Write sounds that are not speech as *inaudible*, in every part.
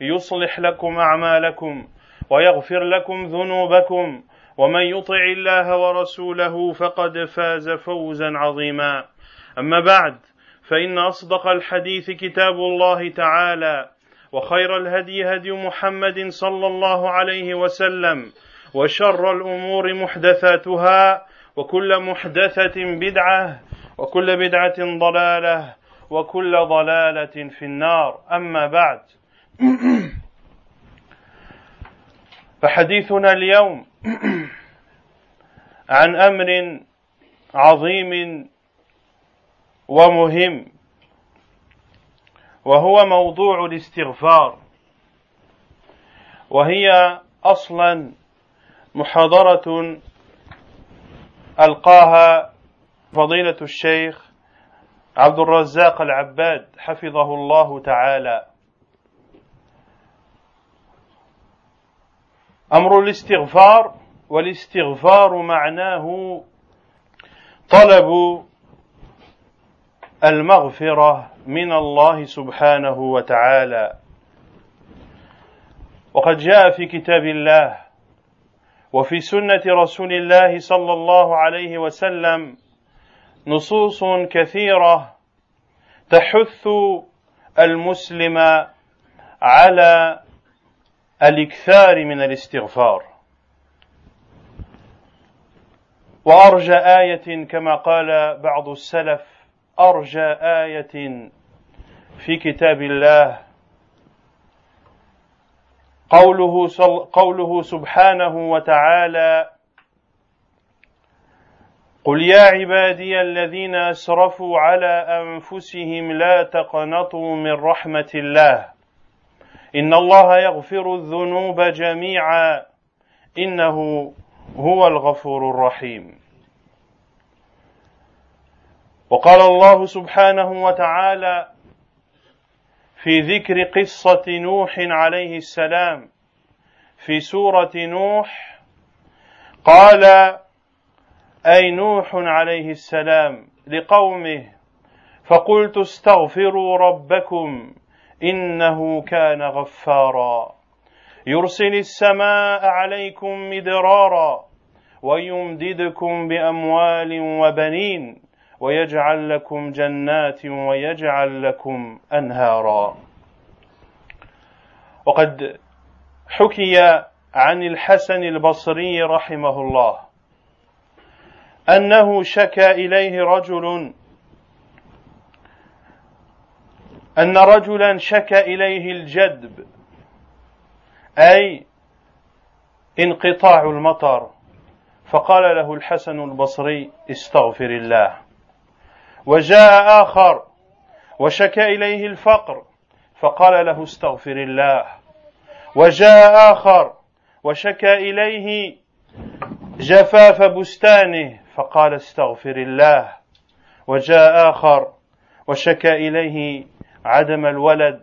يصلح لكم أعمالكم ويغفر لكم ذنوبكم ومن يطع الله ورسوله فقد فاز فوزا عظيما. أما بعد فإن أصدق الحديث كتاب الله تعالى وخير الهدي هدي محمد صلى الله عليه وسلم وشر الأمور محدثاتها وكل محدثة بدعة وكل بدعة ضلالة وكل ضلالة في النار. أما بعد *coughs* فحديثنا اليوم *coughs* عن أمر عظيم ومهم وهو موضوع الاستغفار وهي أصلا محاضرة ألقاها فضيلة الشيخ عبد الرزاق العباد حفظه الله تعالى. أمر الاستغفار والاستغفار معناه طلب المغفرة من الله سبحانه وتعالى. وقد جاء في كتاب الله وفي سنة رسول الله صلى الله عليه وسلم نصوص كثيرة تحث المسلم على الإكثار من الاستغفار. وأرجى آية كما قال بعض السلف أرجى آية في كتاب الله. قوله, قوله سبحانه وتعالى قل يا عبادي الذين أسرفوا على أنفسهم لا تقنطوا من رحمة الله. إن الله يغفر الذنوب جميعا. إنه هو الغفور الرحيم. وقال الله سبحانه وتعالى في ذكر قصة نوح عليه السلام في سورة نوح قال أي نوح عليه السلام لقومه فقلت استغفروا ربكم. إنه كان غفارا. يرسل السماء عليكم مدرارا ويمددكم بأموال وبنين ويجعل لكم جنات ويجعل لكم أنهارا. وقد حكي عن الحسن البصري رحمه الله أنه شكى إليه رجل أن رجلا شكى إليه الجدب أي انقطاع المطر. فقال له الحسن البصري استغفر الله. وجاء آخر وشكى إليه الفقر. فقال له استغفر الله. وجاء آخر وشكى إليه جفاف بستانه. فقال استغفر الله. وجاء آخر وشكى إليه عدم الولد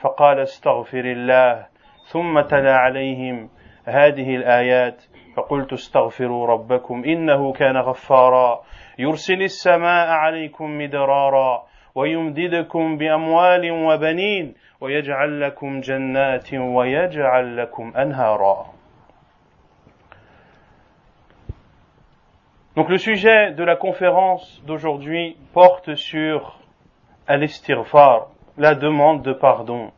فقال استغفر الله ثم تلا عليهم هذه الآيات فقلت استغفروا ربكم إنه كان غفارا يرسل السماء عليكم مدرارا ويمددكم بأموال وبنين ويجعل لكم جنات ويجعل لكم أنهارا. Donc le sujet de la conférence d'aujourd'hui porte sur al-istighfar, la demande de pardon.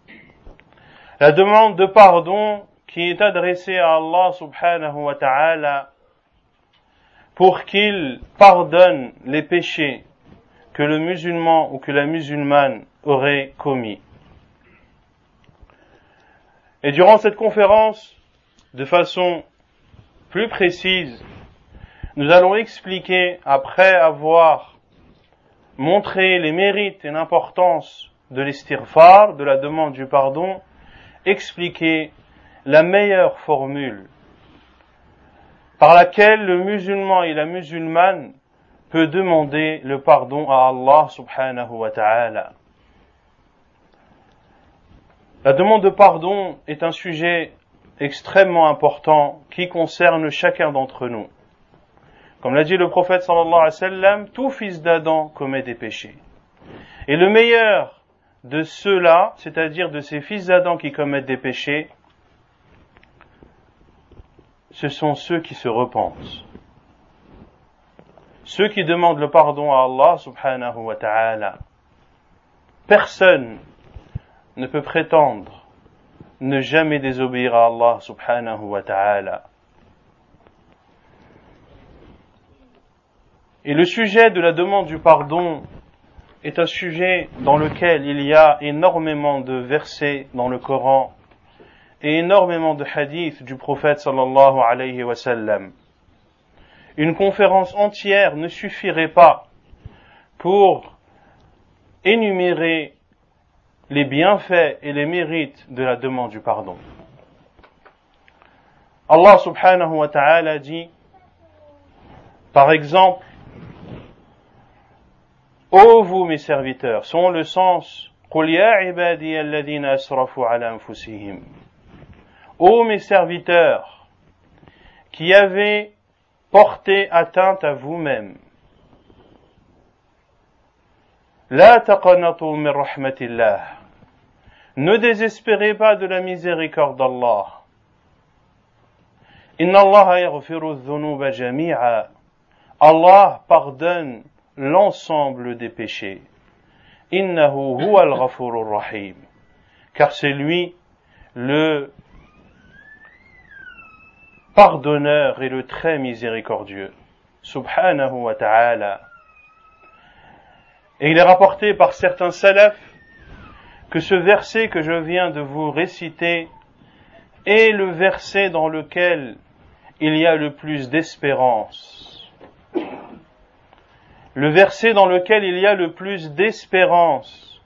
La demande de pardon qui est adressé à Allah subhanahu wa ta'ala pour qu'il pardonne les péchés que le musulman ou que la musulmane aurait commis. Et durant cette conférence, de façon plus précise, nous allons expliquer, après avoir montré les mérites et l'importance de l'estirfar, de la demande du pardon, expliquer la meilleure formule par laquelle le musulman et la musulmane peut demander le pardon à Allah subhanahu wa ta'ala. La demande de pardon est un sujet extrêmement important qui concerne chacun d'entre nous. Comme l'a dit le prophète sallallahu alayhi wa sallam, tout fils d'Adam commet des péchés. Et le meilleur de ceux-là, c'est-à-dire de ces fils d'Adam qui commettent des péchés, ce sont ceux qui se repentent. Ceux qui demandent le pardon à Allah subhanahu wa ta'ala. Personne ne peut prétendre ne jamais désobéir à Allah subhanahu wa ta'ala. Et le sujet de la demande du pardon est un sujet dans lequel il y a énormément de versets dans le Coran et énormément de hadiths du prophète sallallahu alayhi wa sallam. Une conférence entière ne suffirait pas pour énumérer les bienfaits et les mérites de la demande du pardon. Allah subhanahu wa ta'ala dit, par exemple, Ô vous mes serviteurs, sont le sens, قل يا عبادي الذين أسرفوا على أنفسهم. Ô mes serviteurs, qui avez porté atteinte à vous-même, لا تقنطوا من رحمة الله ne désespérez pas de la miséricorde d'Allah. Inna Allah yaghfiru dhunuba jami'a. Allah pardonne l'ensemble des péchés. Innahu huwa al rahim. Car c'est lui le pardonneur et le très miséricordieux. Subhanahu wa ta'ala. Et il est rapporté par certains salafs que ce verset que je viens de vous réciter est le verset dans lequel il y a le plus d'espérance. Le verset dans lequel il y a le plus d'espérance.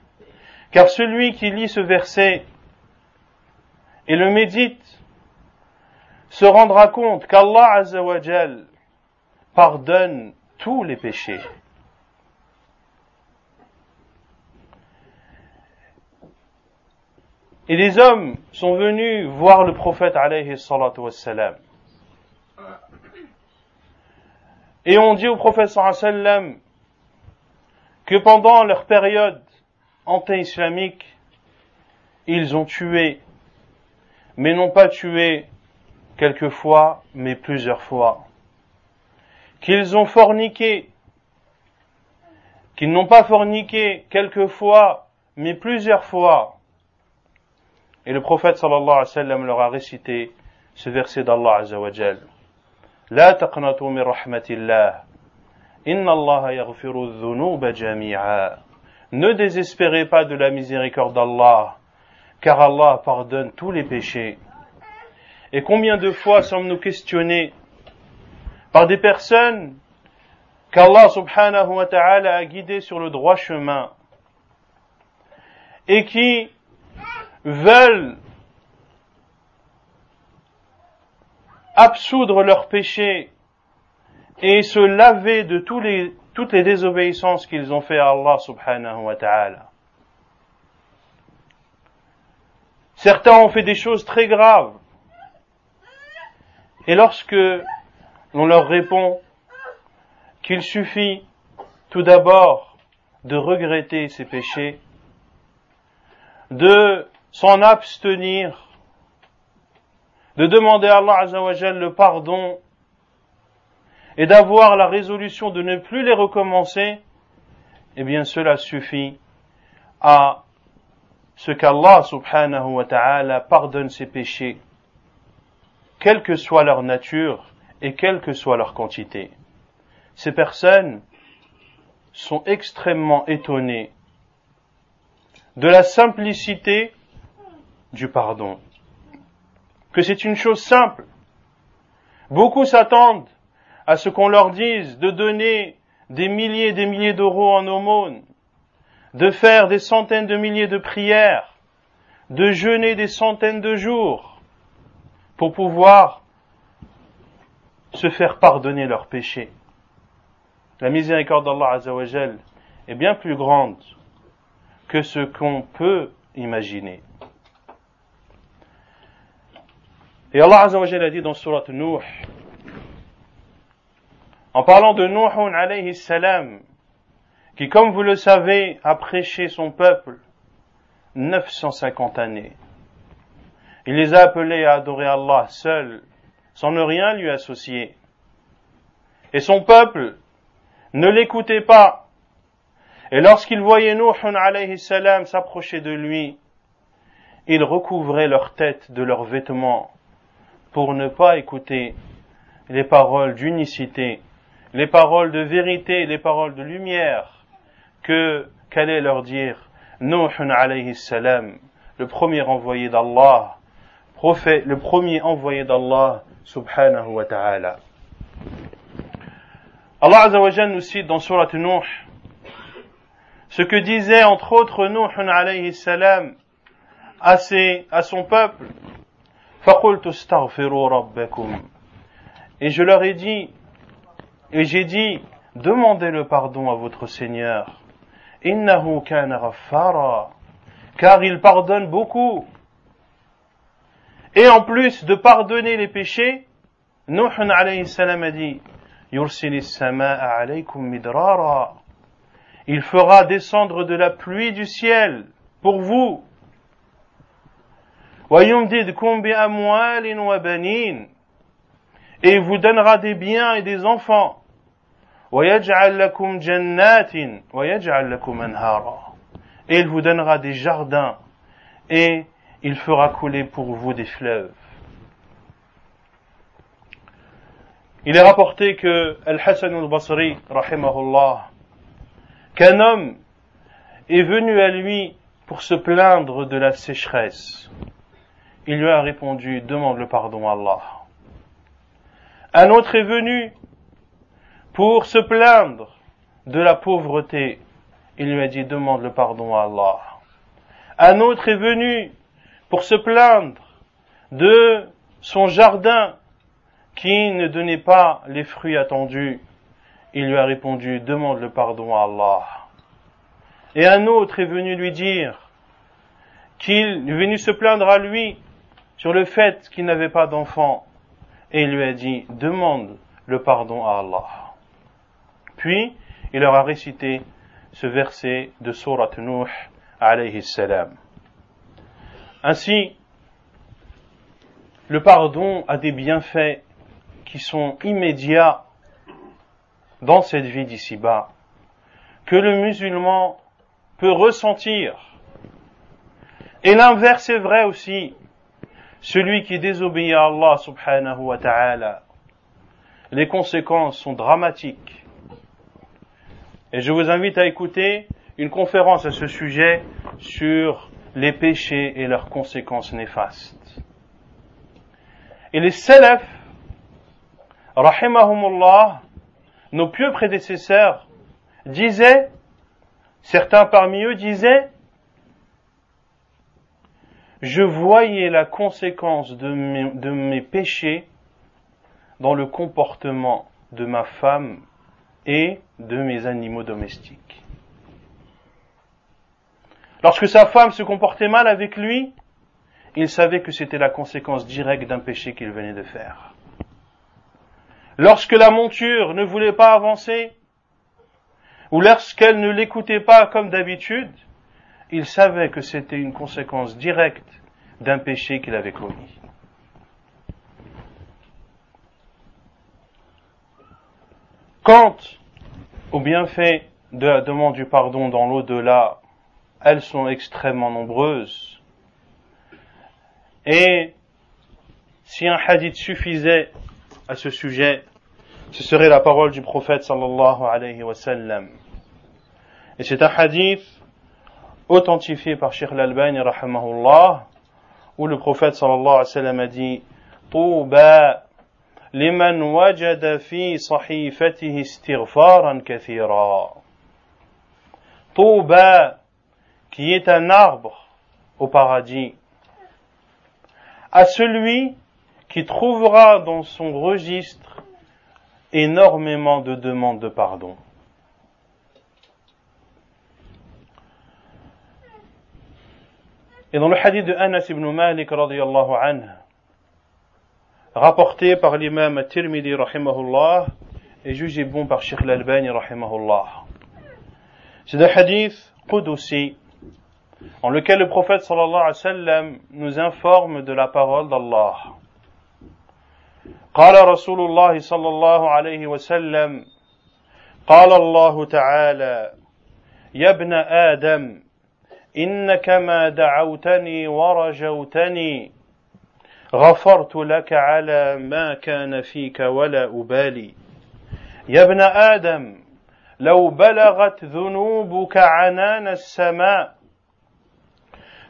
Car celui qui lit ce verset et le médite se rendra compte qu'Allah Azzawajal pardonne tous les péchés. Et les hommes sont venus voir le prophète alayhi salatu wassalam. Et on dit au prophète sallam que pendant leur période anti-islamique, ils ont tué, mais non pas tué quelques fois, mais plusieurs fois. Qu'ils ont forniqué, qu'ils n'ont pas forniqué quelques fois, mais plusieurs fois et le prophète sallallahu alayhi wa sallam leur a récité ce verset d'Allah azza wa jal. La taqnatu min rahmatillah. Ne désespérez pas de la miséricorde d'Allah, car Allah pardonne tous les péchés. Et combien de fois sommes-nous questionnés par des personnes qu'Allah subhanahu wa ta'ala a guidées sur le droit chemin et qui veulent absoudre leurs péchés et se laver de toutes les désobéissances qu'ils ont fait à Allah subhanahu wa ta'ala. Certains ont fait des choses très graves. Et lorsque l'on leur répond qu'il suffit tout d'abord de regretter ces péchés, de s'en abstenir, de demander à Allah le pardon et d'avoir la résolution de ne plus les recommencer, eh bien cela suffit à ce qu'Allah subhanahu wa ta'ala pardonne ses péchés quelle que soit leur nature et quelle que soit leur quantité. Ces personnes sont extrêmement étonnées de la simplicité du pardon, que c'est une chose simple. Beaucoup s'attendent à ce qu'on leur dise de donner des milliers et des milliers d'euros en aumône, de faire des centaines de milliers de prières, de jeûner des centaines de jours pour pouvoir se faire pardonner leurs péchés. La miséricorde d'Allah Azzawajal est bien plus grande que ce qu'on peut imaginer. Et Allah Azzawajal a dit dans Surat Nuh, en parlant de Nuh alayhi salam, qui, comme vous le savez, a prêché son peuple 950 années. Il les a appelés à adorer Allah seul, sans ne rien lui associer. Et son peuple ne l'écoutait pas. Et lorsqu'il voyait Nuh alayhi salam s'approcher de lui, ils recouvraient leur tête de leurs vêtements pour ne pas écouter les paroles d'unicité, les paroles de vérité, les paroles de lumière que qu'allait leur dire Nuh alayhi salam, le premier envoyé d'Allah, prophète, le premier envoyé d'Allah subhanahu wa ta'ala. Allah nous cite dans Surat Nuh ce que disait entre autres Nuh alayhi salam à, ses, à son peuple et je leur ai dit et j'ai dit demandez le pardon à votre Seigneur. Car il pardonne beaucoup. Et en plus de pardonner les péchés Nuh alayhi salam a dit il fera descendre de la pluie du ciel pour vous. Et il vous donnera des biens et des enfants. Et il vous donnera des jardins et il fera couler pour vous des fleuves. Il est rapporté que Al-Hassan al-Basri, rahimahullah, qu'un homme est venu à lui pour se plaindre de la sécheresse. Il lui a répondu, demande le pardon à Allah. Un autre est venu pour se plaindre de la pauvreté. Il lui a dit, demande le pardon à Allah. Un autre est venu pour se plaindre de son jardin qui ne donnait pas les fruits attendus, il lui a répondu, demande le pardon à Allah. Et un autre est venu lui dire qu'il est venu se plaindre à lui sur le fait qu'il n'avait pas d'enfant. Et il lui a dit, demande le pardon à Allah. Puis, il leur a récité ce verset de Surat Nuh alayhi salam. Ainsi, le pardon a des bienfaits qui sont immédiats dans cette vie d'ici-bas, que le musulman peut ressentir. Et l'inverse est vrai aussi. Celui qui désobéit à Allah subhanahu wa ta'ala, les conséquences sont dramatiques. Et je vous invite à écouter une conférence à ce sujet sur les péchés et leurs conséquences néfastes. Et les salafs rahimahumullah, nos pieux prédécesseurs disaient, certains parmi eux disaient, je voyais la conséquence de mes, de mes péchés dans le comportement de ma femme et de mes animaux domestiques. Lorsque sa femme se comportait mal avec lui, il savait que c'était la conséquence directe d'un péché qu'il venait de faire. Lorsque la monture ne voulait pas avancer, ou lorsqu'elle ne l'écoutait pas comme d'habitude, il savait que c'était une conséquence directe d'un péché qu'il avait commis. Quant au bienfait de la demande du pardon dans l'au-delà, elles sont extrêmement nombreuses. Et si un hadith suffisait à ce sujet, ce serait la parole du prophète sallallahu alayhi wa sallam. Et c'est un hadith authentifié par Sheikh Al-Albani rahimahullah, où le prophète sallallahu alayhi wa sallam a dit, Touba لمن وجد في صحيفته استغفارا كثيرا طوبى qui est un arbre au paradis à celui qui trouvera dans son registre énormément de demandes de pardon. Et dans le hadith de Anas ibn Malik radiyallahu anhu, rapporté par l'imam Tirmidhi rahimahullah et jugé bon par Sheikh al-Albani rahimahullah. C'est un hadith qudusi en lequel le prophète sallallahu alayhi wa sallam nous informe de la parole d'Allah. قال رسول الله صلى الله عليه وسلم قال الله تعالى يا ابن آدم إنك ما دعوتني ورجوتني غفرت لك على ما كان فيك ولا أبالي. يا ابن آدم لو بلغت ذنوبك عنان السماء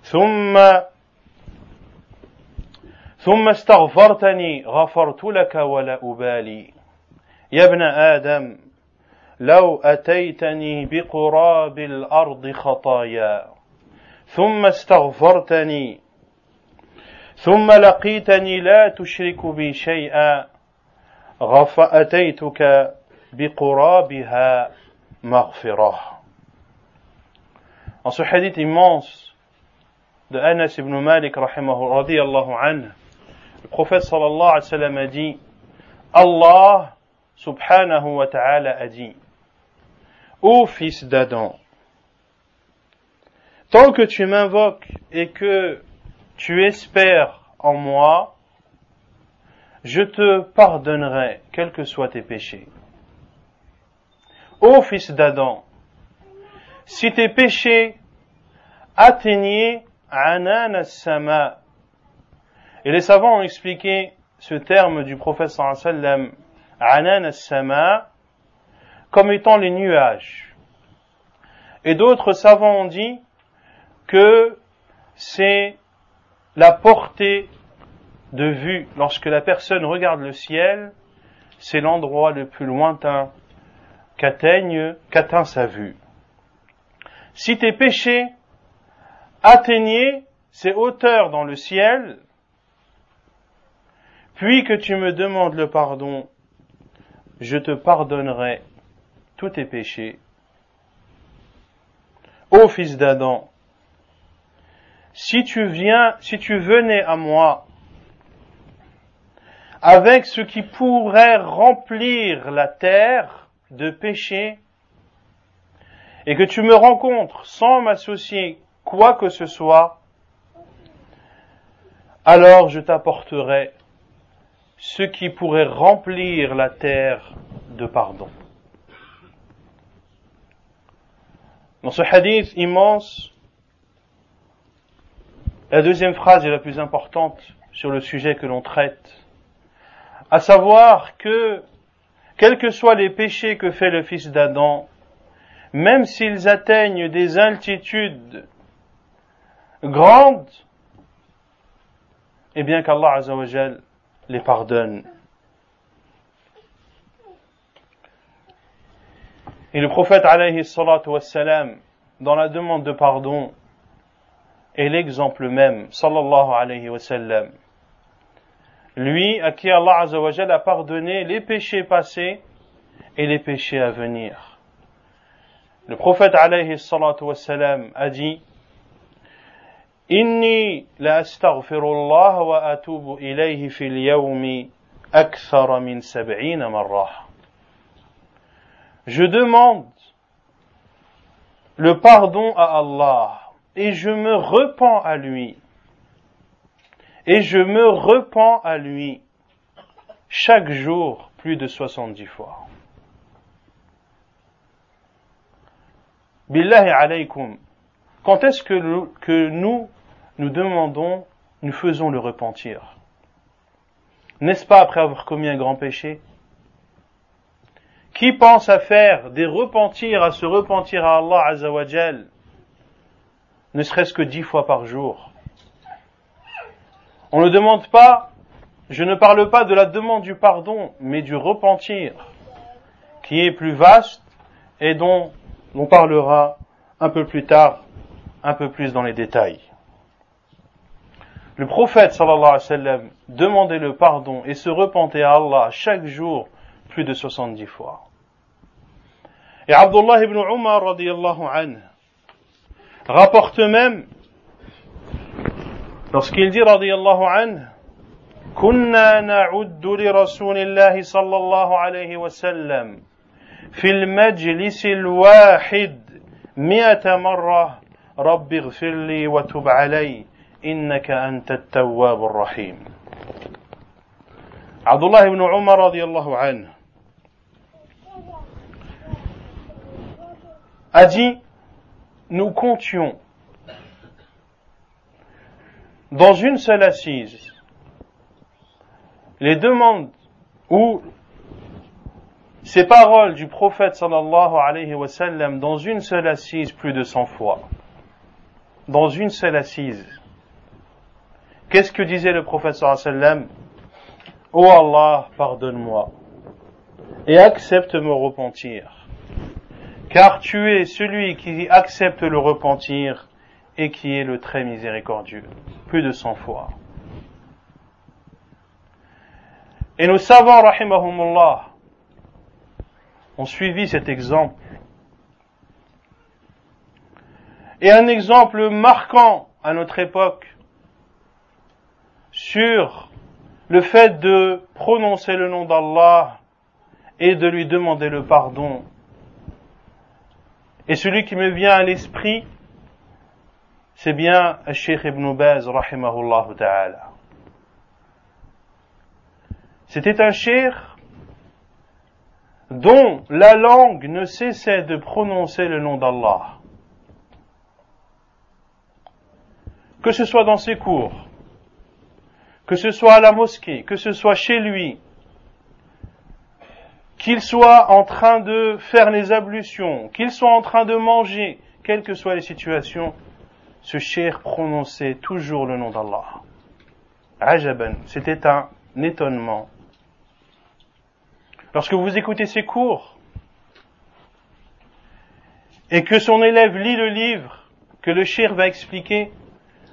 ثم ثم استغفرتني غفرت لك ولا أبالي. يا ابن آدم لو أتيتني بقراب الأرض خطايا ثم استغفرتني ثم لقيتني لا تشرك بي شيئا غف أتيتك بقرابها مغفرة En ce hadith immense de Anas ibn Malik radiyallahu anhu, le prophète sallallahu alayhi wa sallam a dit Allah subhanahu wa ta'ala a dit Ô fils d'Adam, tant que tu m'invoques et que tu espères en moi, je te pardonnerai, quels que soient tes péchés. Ô fils d'Adam, si tes péchés atteignaient Anan sama et les savants ont expliqué ce terme du prophète sallam, Anan sama comme étant les nuages. Et d'autres savants ont dit que c'est la portée de vue lorsque la personne regarde le ciel, c'est l'endroit le plus lointain qu'atteigne, qu'atteint sa vue. Si tes péchés atteignaient ces hauteurs dans le ciel, puis que tu me demandes le pardon, je te pardonnerai tous tes péchés. Ô fils d'Adam, si tu viens, si tu venais à moi avec ce qui pourrait remplir la terre de péché, et que tu me rencontres sans m'associer quoi que ce soit, alors je t'apporterai ce qui pourrait remplir la terre de pardon. Dans ce hadith immense, la deuxième phrase est la plus importante sur le sujet que l'on traite, à savoir que, quels que soient les péchés que fait le fils d'Adam, même s'ils atteignent des altitudes grandes, eh bien qu'Allah les pardonne. Et le prophète alayhi salatu wassalam, dans la demande de pardon, est l'exemple même, sallallahu alayhi wa sallam. Lui à qui Allah azawajal a pardonné les péchés passés et les péchés à venir. Le prophète alayhi salatu wa a dit Inni la astaghfirullah wa atubu ilayhi fil yawmi akthar min sab'ina marrah. Je demande le pardon à Allah et je me repens à lui. Et je me repens à lui chaque jour plus de 70 fois. Billahi alaykum. Quand est-ce que, que nous, nous demandons, nous faisons le repentir? N'est-ce pas après avoir commis un grand péché? Qui pense à faire des repentirs, à se repentir à Allah Azzawajal, ne serait-ce que dix fois par jour On ne demande pas, je ne parle pas de la demande du pardon, mais du repentir, qui est plus vaste et dont on parlera un peu plus tard, un peu plus dans les détails. Le prophète sallallahu alayhi wa sallam demandait le pardon et se repentait à Allah chaque jour plus de 70 fois. Et Abdullah ibn Umar radiallahu anhu rapporte même lorsqu'il dit radiallahu anhu كنا نعد لرسول الله صلى الله عليه وسلم في المجلس الواحد مئة مرة رب اغفر لي وتب علي إنك أنت التواب الرحيم عبد الله بن عمر رضي الله عنه dit nous comptions dans une seule assise les demandes ou ces paroles du prophète sallallahu alayhi wa sallam dans une seule assise plus de cent fois. Dans une seule assise. Qu'est-ce que disait le prophète sallallahu alayhi wa sallam? Oh Allah, pardonne-moi et accepte me repentir. Car tu es celui qui accepte le repentir et qui est le très miséricordieux. Plus de cent fois. Et nos savants, rahimahumullah, ont suivi cet exemple. Et un exemple marquant à notre époque sur le fait de prononcer le nom d'Allah et de lui demander le pardon. Et celui qui me vient à l'esprit, c'est bien Sheikh Ibn Baz, rahimahullah ta'ala. C'était un cheikh dont la langue ne cessait de prononcer le nom d'Allah. Que ce soit dans ses cours, que ce soit à la mosquée, que ce soit chez lui, qu'il soit en train de faire les ablutions, qu'il soit en train de manger, quelles que soient les situations, ce cher prononçait toujours le nom d'Allah. Ajaban, c'était un étonnement. Lorsque vous écoutez ses cours et que son élève lit le livre que le cher va expliquer,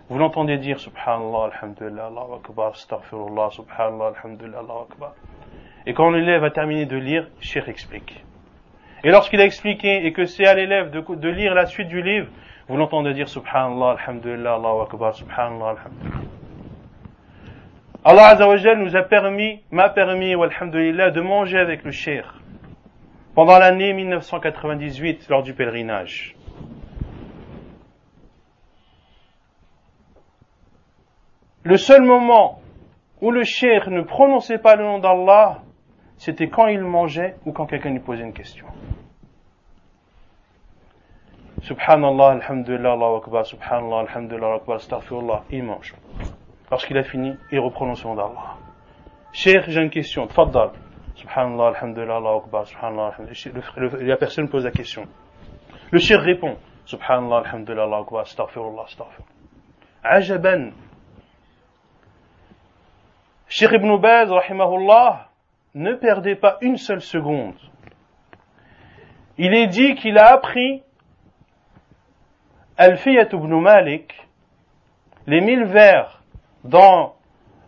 vous l'entendez dire Subhanallah, Alhamdulillah, Allahu Akbar, Astaghfirullah, Subhanallah, Alhamdulillah, Akbar. Et quand l'élève a terminé de lire, cher explique. Et lorsqu'il a expliqué et que c'est à l'élève de, de, lire la suite du livre, vous l'entendez dire Subhanallah, Alhamdulillah, Allahu Akbar, Subhanallah, Alhamdulillah. Allah Azzawajal nous a permis, m'a permis, alhamdulillah, de manger avec le cher pendant l'année 1998 lors du pèlerinage. Le seul moment où le cher ne prononçait pas le nom d'Allah, c'était quand il mangeait ou quand quelqu'un lui posait une question. Subhanallah, alhamdulillah, Allahu akbar, subhanallah, alhamdulillah, akbar, astaghfirullah, il mange. Lorsqu'il a fini, il reprononce le nom d'Allah. Cher, j'ai une question. Tfaddal. Subhanallah, alhamdulillah, Allahu akbar, subhanallah, alhamdulillah. La personne pose la question. Le cher répond. Subhanallah, alhamdulillah, Allahu akbar, astaghfirullah, astaghfirullah. Ajaban. Cheikh Ibn Baz, rahimahullah, ne perdait pas une seule seconde. Il est dit qu'il a appris Al-Fiyat ibn Malik, les mille vers dans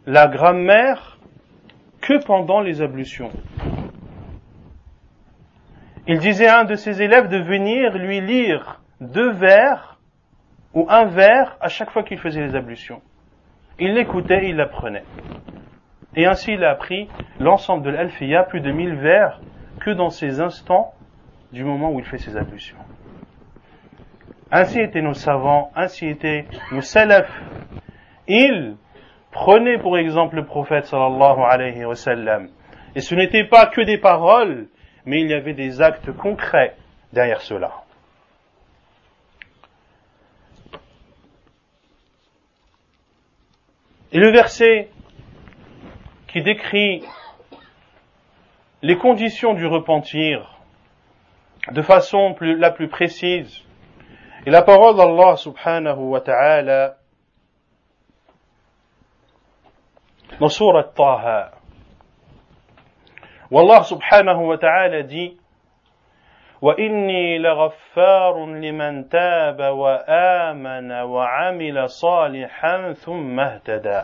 la grammaire que pendant les ablutions. Il disait à un de ses élèves de venir lui lire deux vers ou un vers à chaque fois qu'il faisait les ablutions. Il l'écoutait, il l'apprenait. Et ainsi il a appris l'ensemble de l'Alfiya, plus de mille vers, que dans ces instants du moment où il fait ses ablutions. Ainsi étaient nos savants, ainsi étaient nos salafs. Ils prenaient pour exemple le prophète sallallahu alayhi wa sallam. Et ce n'était pas que des paroles, mais il y avait des actes concrets derrière cela. Et le verset qui décrit les conditions du repentir de façon la plus précise. Et la parole d'Allah subhanahu wa ta'ala dans Surat Taha. Wallah subhanahu wa ta'ala dit وإني لغفار لمن تاب وآمن وعمل صالحا ثم اهتدى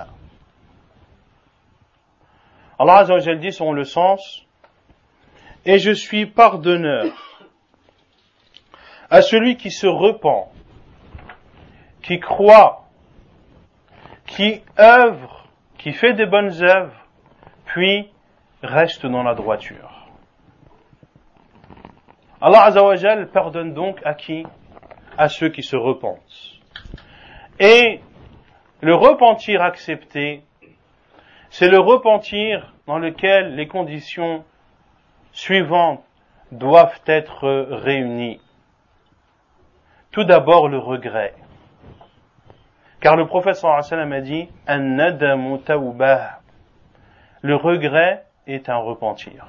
Allah Azza wa dit selon le sens Et je suis pardonneur à celui qui se repent, qui croit, qui œuvre, qui fait des bonnes œuvres, puis reste dans la droiture. Allah Azzawajal pardonne donc à qui? À ceux qui se repentent. Et le repentir accepté, c'est le repentir dans lequel les conditions suivantes doivent être réunies. Tout d'abord le regret. Car le sallallahu a dit Le regret est un repentir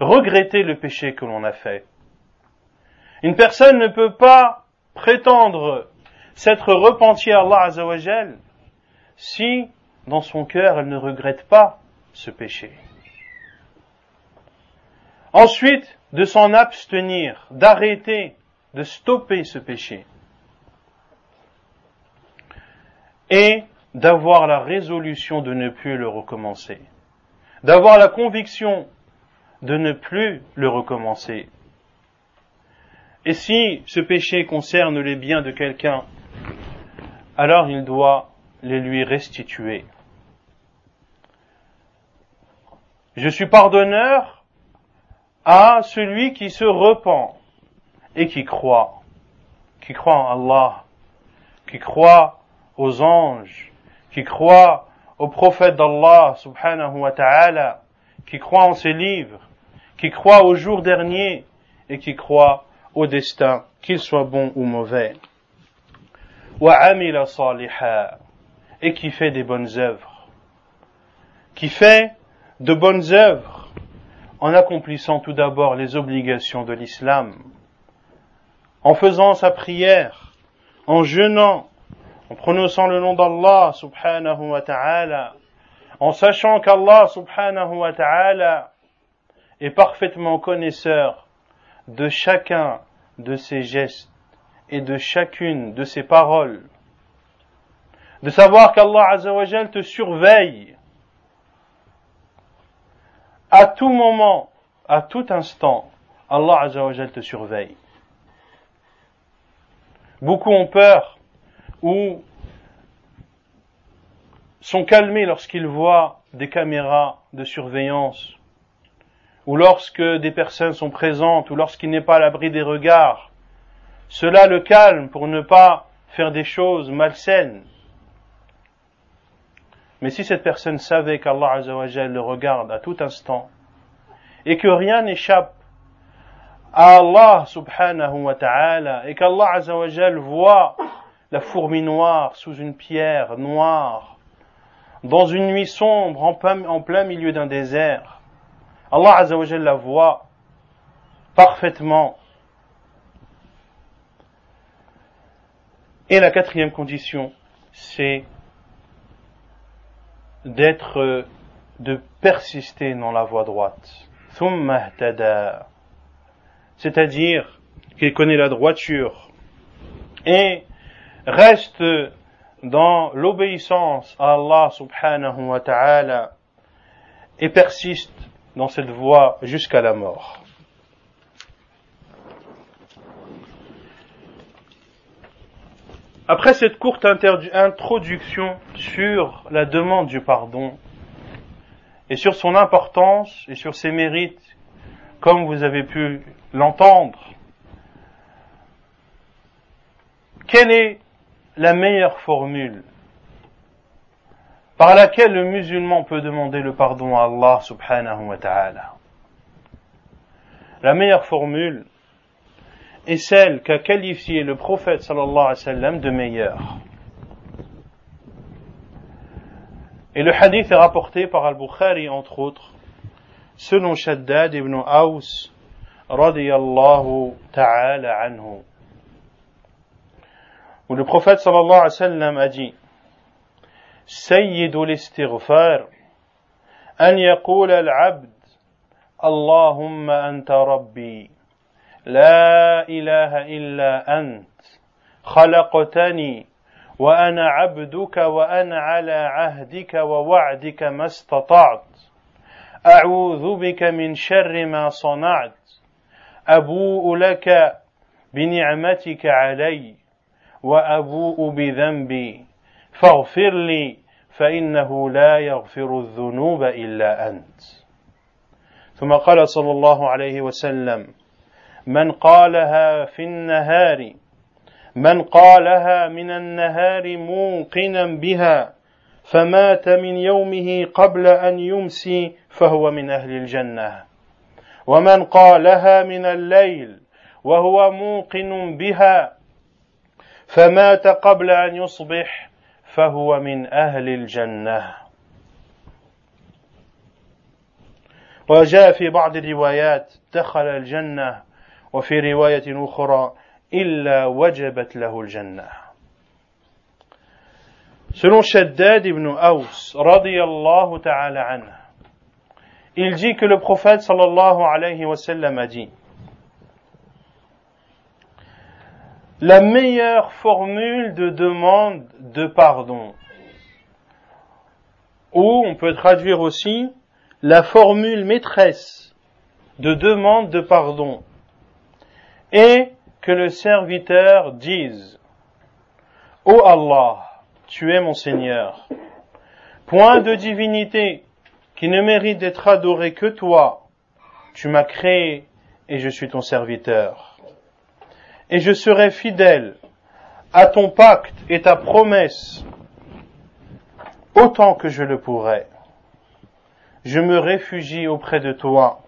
regretter le péché que l'on a fait. Une personne ne peut pas prétendre s'être repentie à Allah Azzawajal si dans son cœur elle ne regrette pas ce péché. Ensuite, de s'en abstenir, d'arrêter, de stopper ce péché. Et d'avoir la résolution de ne plus le recommencer. D'avoir la conviction de ne plus le recommencer. Et si ce péché concerne les biens de quelqu'un, alors il doit les lui restituer. Je suis pardonneur à celui qui se repent et qui croit, qui croit en Allah, qui croit aux anges, qui croit au prophète d'Allah subhanahu wa ta'ala, qui croit en ses livres, qui croit au jour dernier et qui croit au destin, qu'il soit bon ou mauvais. Et qui fait des bonnes œuvres. Qui fait de bonnes œuvres en accomplissant tout d'abord les obligations de l'islam, en faisant sa prière, en jeûnant, en prononçant le nom d'Allah subhanahu wa ta'ala, en sachant qu'Allah subhanahu wa ta'ala est parfaitement connaisseur de chacun de ses gestes et de chacune de ses paroles. De savoir qu'Allah Azzawajal te surveille à tout moment, à tout instant. Allah Azzawajal te surveille. Beaucoup ont peur ou sont calmés lorsqu'ils voient des caméras de surveillance ou lorsque des personnes sont présentes, ou lorsqu'il n'est pas à l'abri des regards. Cela le calme pour ne pas faire des choses malsaines. Mais si cette personne savait qu'Allah Azzawajal le regarde à tout instant, et que rien n'échappe à Allah subhanahu wa ta'ala, et qu'Allah Azzawajal voit la fourmi noire sous une pierre noire, dans une nuit sombre en plein milieu d'un désert, Allah Azzawajal la voit parfaitement. Et la quatrième condition, c'est d'être, de persister dans la voie droite. C'est-à-dire qu'il connaît la droiture et reste dans l'obéissance à Allah subhanahu wa ta'ala et persiste dans cette voie jusqu'à la mort. Après cette courte introduction sur la demande du pardon et sur son importance et sur ses mérites, comme vous avez pu l'entendre, quelle est la meilleure formule par laquelle le musulman peut demander le pardon à Allah subhanahu wa ta'ala? La meilleure formule est celle qu'a qualifiée le prophète sallallahu alayhi wa sallam de meilleure. Et le hadith est rapporté par Al-Bukhari, entre autres, selon Shaddad ibn Aus, radiyallahu ta'ala anhu. Où le prophète sallallahu alayhi wa sallam a dit, سيد الاستغفار أن يقول العبد اللهم أنت ربي لا إله إلا أنت خلقتني وأنا عبدك وأنا على عهدك ووعدك ما استطعت. أعوذ بك من شر ما صنعت. أبوء لك بنعمتك علي وأبوء بذنبي. فاغفر لي فإنه لا يغفر الذنوب إلا أنت. ثم قال صلى الله عليه وسلم من قالها في النهار من قالها من النهار موقنا بها فمات من يومه قبل أن يمسي فهو من أهل الجنة. ومن قالها من الليل وهو موقن بها فمات قبل أن يصبح فهو من أهل الجنة. وجاء في بعض الروايات دخل الجنة وفي رواية أخرى إلا وجبت له الجنة Selon Shaddad ibn Aus, radiyallahu ta'ala anhu, il dit que le prophète sallallahu alayhi wa sallam a dit La meilleure formule de demande de pardon, ou on peut traduire aussi la formule maîtresse de demande de pardon, est que le serviteur dise Ô Allah, tu es mon Seigneur. Point de divinité qui ne mérite d'être adoré que toi. Tu m'as créé et je suis ton serviteur. Et je serai fidèle à ton pacte et ta promesse autant que je le pourrai. Je me réfugie auprès de toi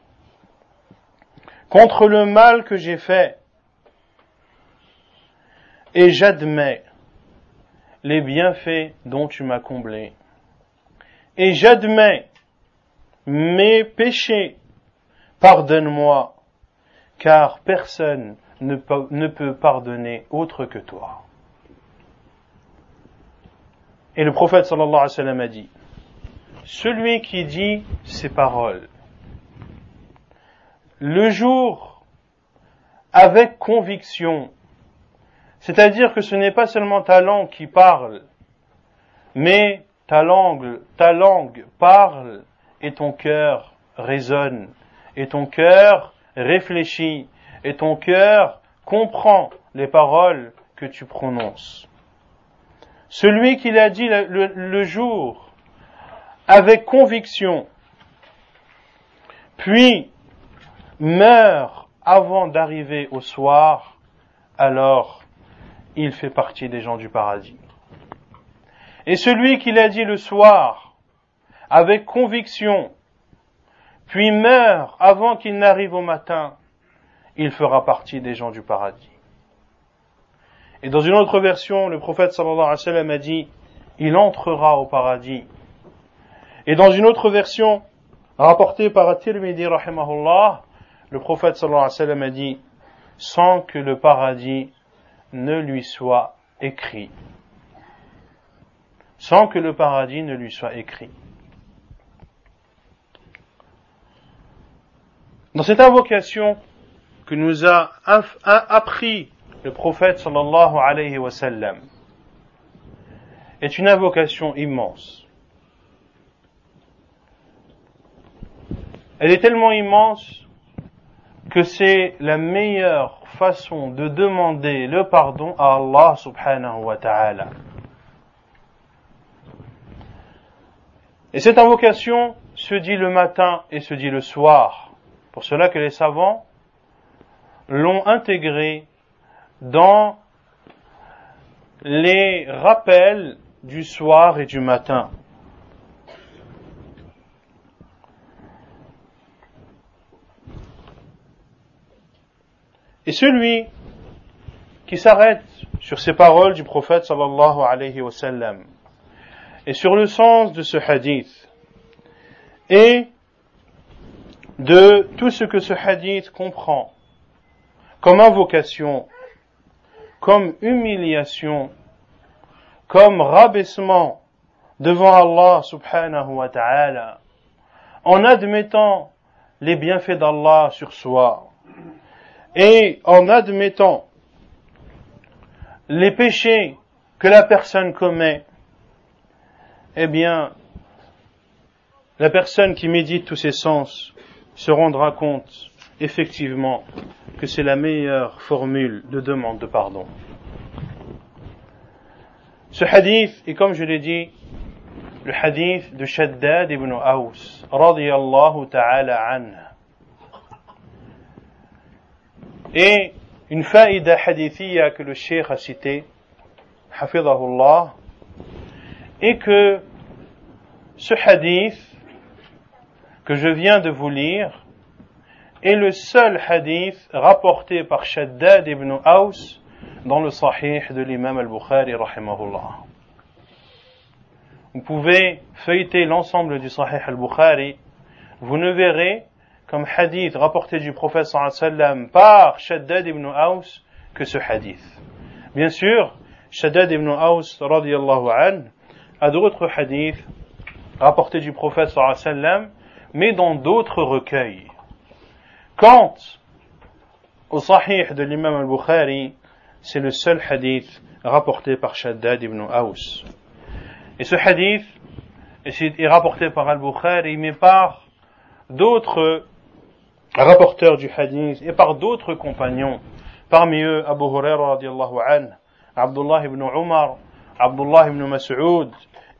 contre le mal que j'ai fait et j'admets les bienfaits dont tu m'as comblé. Et j'admets mes péchés. Pardonne-moi, car personne ne peut, pardonner autre que toi. Et le prophète sallallahu alayhi wa sallam a dit, celui qui dit ces paroles, le jour, avec conviction, c'est-à-dire que ce n'est pas seulement ta langue qui parle, mais ta langue, ta langue parle et ton cœur résonne, et ton cœur réfléchit, et ton cœur comprend les paroles que tu prononces. Celui qui l'a dit le jour avec conviction, puis meurt avant d'arriver au soir, alors il fait partie des gens du paradis. Et celui qui l'a dit le soir, avec conviction, puis meurt avant qu'il n'arrive au matin, il fera partie des gens du paradis. Et dans une autre version, le prophète sallallahu alayhi wa sallam a dit, il entrera au paradis. Et dans une autre version, rapportée par At-Tirmidhi rahimahullah, le prophète sallallahu alayhi wa sallam a dit, sans que le paradis ne lui soit écrit, sans que le paradis ne lui soit écrit. Dans cette invocation que nous a appris le prophète sallallahu est une invocation immense. Elle est tellement immense que c'est la meilleure façon de demander le pardon à Allah subhanahu wa ta'ala. Et cette invocation se dit le matin et se dit le soir. Pour cela que les savants l'ont intégrée dans les rappels du soir et du matin. Et celui qui s'arrête sur ces paroles du prophète et sur le sens de ce hadith et de tout ce que ce hadith comprend comme invocation, comme humiliation, comme rabaissement devant Allah subhanahu wa ta'ala, en admettant les bienfaits d'Allah sur soi et en admettant les péchés que la personne commet, eh bien, la personne qui médite tous ses sens se rendra compte effectivement que c'est la meilleure formule de demande de pardon. Ce hadith est, comme je l'ai dit, le hadith de Shaddad ibn Aus, radiyallahu ta'ala anhu. Et une faïda hadithia que le cheikh a cité, hafidahullah, est que ce hadith que je viens de vous lire est le seul hadith rapporté par Shaddad ibn Aus dans le Sahih de l'imam al-Bukhari rahimahullah. Vous pouvez feuilleter l'ensemble du Sahih al-Bukhari, vous ne verrez comme hadith rapporté du prophète sallam par Shaddad ibn Aus que ce hadith. Bien sûr, Shaddad ibn Aus radiallahu an a d'autres hadiths rapportés du prophète sallam mais dans d'autres recueils. Quant au Sahih de l'imam al-Bukhari, c'est le seul hadith rapporté par Shaddad ibn Aus. Et ce hadith est rapporté par al-Bukhari, mais par d'autres rapporteurs du hadith et par d'autres compagnons. Parmi eux, Abu Huraira radiallahu an, Abdullah ibn Umar, Abdullah ibn Mas'ud,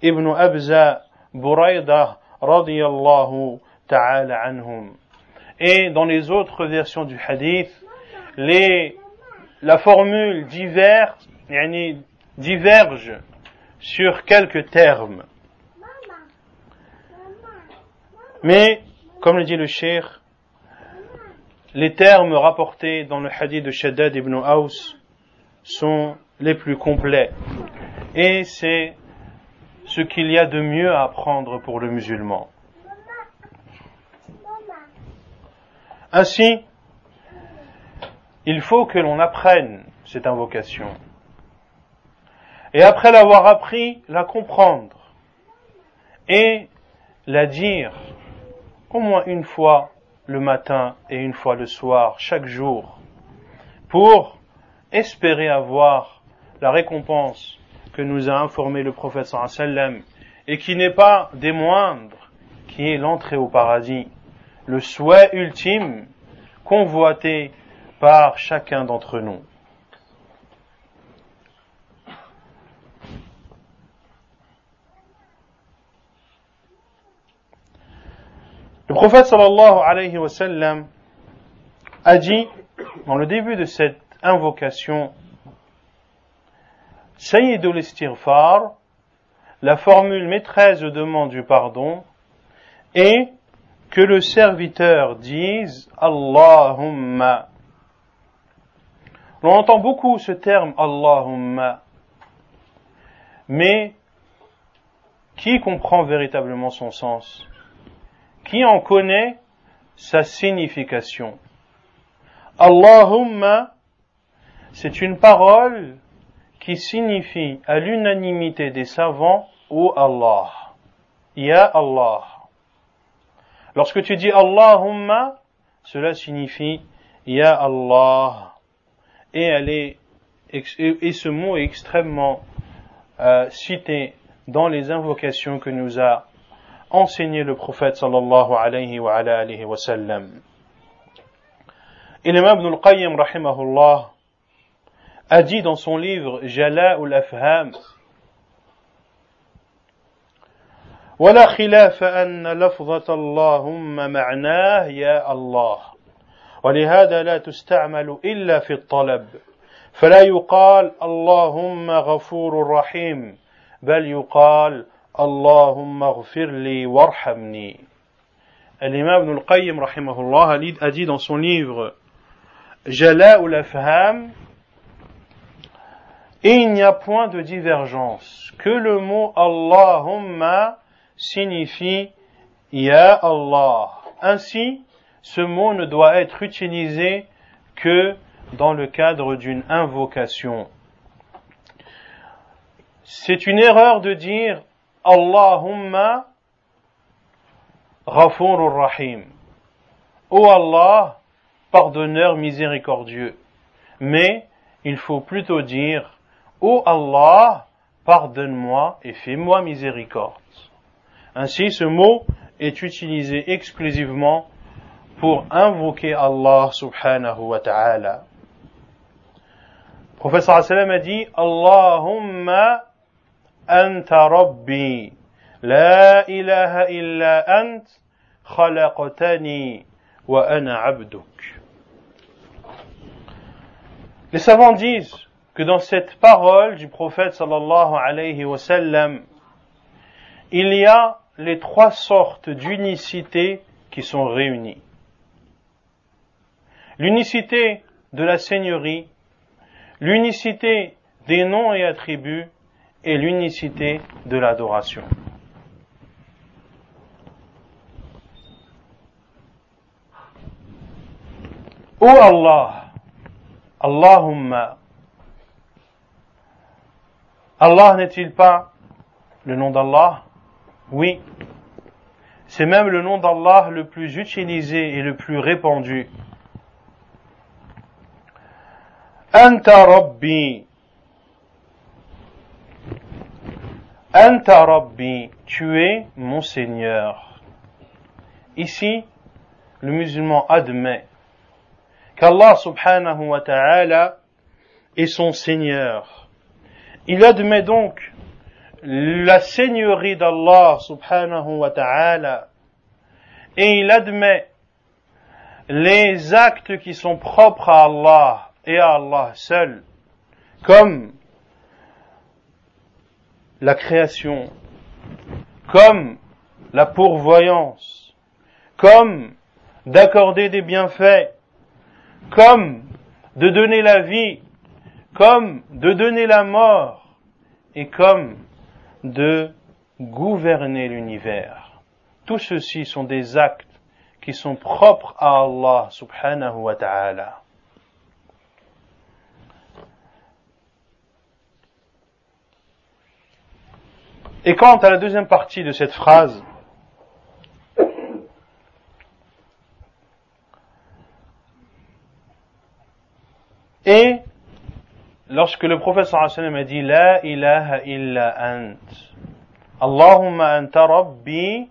ibn Abza, Buraida radiallahu ta'ala anhum. Et dans les autres versions du hadith, les, la formule diverge, diverge sur quelques termes. Mais, comme le dit le cheikh, les termes rapportés dans le hadith de Shaddad ibn Aus sont les plus complets. Et c'est ce qu'il y a de mieux à apprendre pour le musulman. Ainsi, il faut que l'on apprenne cette invocation. Et après l'avoir appris, la comprendre et la dire au moins une fois le matin et une fois le soir, chaque jour, pour espérer avoir la récompense que nous a informé le prophète sallam et qui n'est pas des moindres, qui est l'entrée au paradis le souhait ultime convoité par chacun d'entre nous. Le prophète sallallahu alayhi wa sallam a dit dans le début de cette invocation Sayyidul istighfar, la formule maîtresse de demande du pardon, est que le serviteur dise Allahumma. On entend beaucoup ce terme Allahumma, mais qui comprend véritablement son sens? Qui en connaît sa signification? Allahumma, c'est une parole qui signifie à l'unanimité des savants ou Allah. Ya Allah. Lorsque tu dis Allahumma, cela signifie Ya Allah. Et ce mot est extrêmement euh, cité dans les invocations que nous a enseigné le prophète sallallahu alayhi wa, alayhi wa sallam. Et l'imam Ibn al-Qayyim rahimahullah a dit dans son livre Jala al-Afham ولا خلاف أن لفظة اللهم معناه يا الله ولهذا لا تستعمل إلا في الطلب فلا يقال اللهم غفور رحيم بل يقال اللهم اغفر لي وارحمني L'imam Ibn al-Qayyim rahimahullah a dit dans son livre Jala ou l'Afham Et il n'y a point de divergence, que le mot Allahumma signifie Ya Allah. Ainsi, ce mot ne doit être utilisé que dans le cadre d'une invocation. C'est une erreur de dire Allahumma Ghafurur Rahim. Ô Allah, pardonneur miséricordieux. Mais il faut plutôt dire Ô Allah, pardonne-moi et fais-moi miséricorde. Ainsi, ce mot est utilisé exclusivement pour invoquer Allah subhanahu wa ta'ala. Professeur a dit Allahumma Les savants disent que dans cette parole du prophète sallallahu alayhi wa sallam, il y a les trois sortes d'unicité qui sont réunies. L'unicité de la Seigneurie, l'unicité des noms et attributs et l'unicité de l'adoration. Ô Allah, Allahumma, Allah n'est-il pas le nom d'Allah? Oui. C'est même le nom d'Allah le plus utilisé et le plus répandu. Anta Rabbi. Anta Rabbi. Tu es mon Seigneur. Ici, le musulman admet qu'Allah subhanahu wa ta'ala est son Seigneur il admet donc la seigneurie d'Allah subhanahu wa ta'ala et il admet les actes qui sont propres à Allah et à Allah seul, comme la création, comme la pourvoyance, comme d'accorder des bienfaits, comme de donner la vie, comme de donner la mort et comme de gouverner l'univers. Tout ceci sont des actes qui sont propres à Allah subhanahu wa ta'ala. Et quant à la deuxième partie de cette phrase, et lorsque le prophète a dit La ilaha illa ant, Allahumma anta rabbi,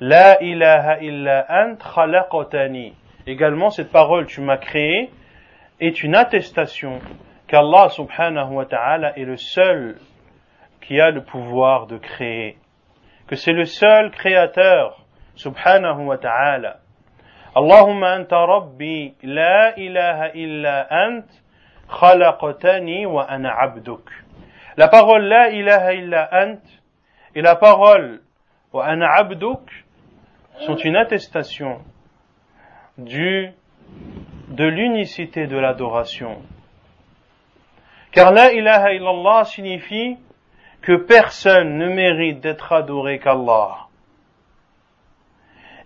La ilaha illa ant khalaqtani. Également, cette parole tu m'as créé est une attestation qu'Allah subhanahu wa ta'ala est le seul qui a le pouvoir de créer. Que c'est le seul créateur subhanahu wa ta'ala. Allahumma anta rabbi, la ilaha illa ant, wa ana abduk. La parole la ilaha illa ant et la parole wa ana abduk sont une attestation du, de l'unicité de l'adoration. Car la ilaha illallah signifie que personne ne mérite d'être adoré qu'Allah.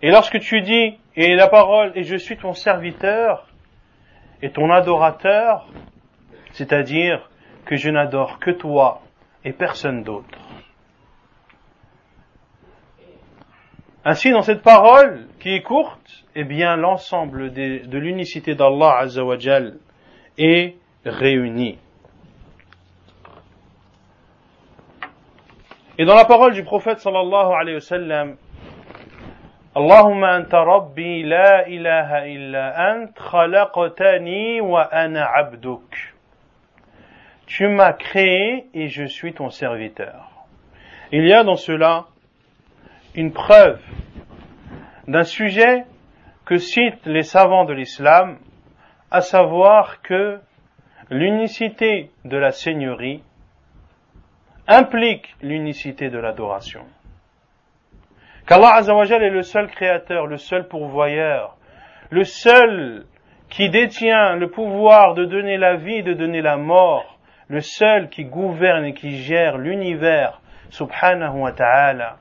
Et lorsque tu dis, et la parole, et je suis ton serviteur, et ton adorateur, c'est-à-dire que je n'adore que toi et personne d'autre. Ainsi, dans cette parole qui est courte, eh bien, l'ensemble de l'unicité d'Allah Azzawajal est réuni. Et dans la parole du prophète sallallahu alayhi wa sallam, anta rabbi la ilaha illa ant khalaqtani wa ana abduk tu m'as créé et je suis ton serviteur. Il y a dans cela une preuve d'un sujet que citent les savants de l'islam, à savoir que l'unicité de la seigneurie implique l'unicité de l'adoration. Qu'Allah Azzawajal est le seul créateur, le seul pourvoyeur, le seul qui détient le pouvoir de donner la vie, de donner la mort, le seul qui gouverne et qui gère l'univers, subhanahu wa ta'ala,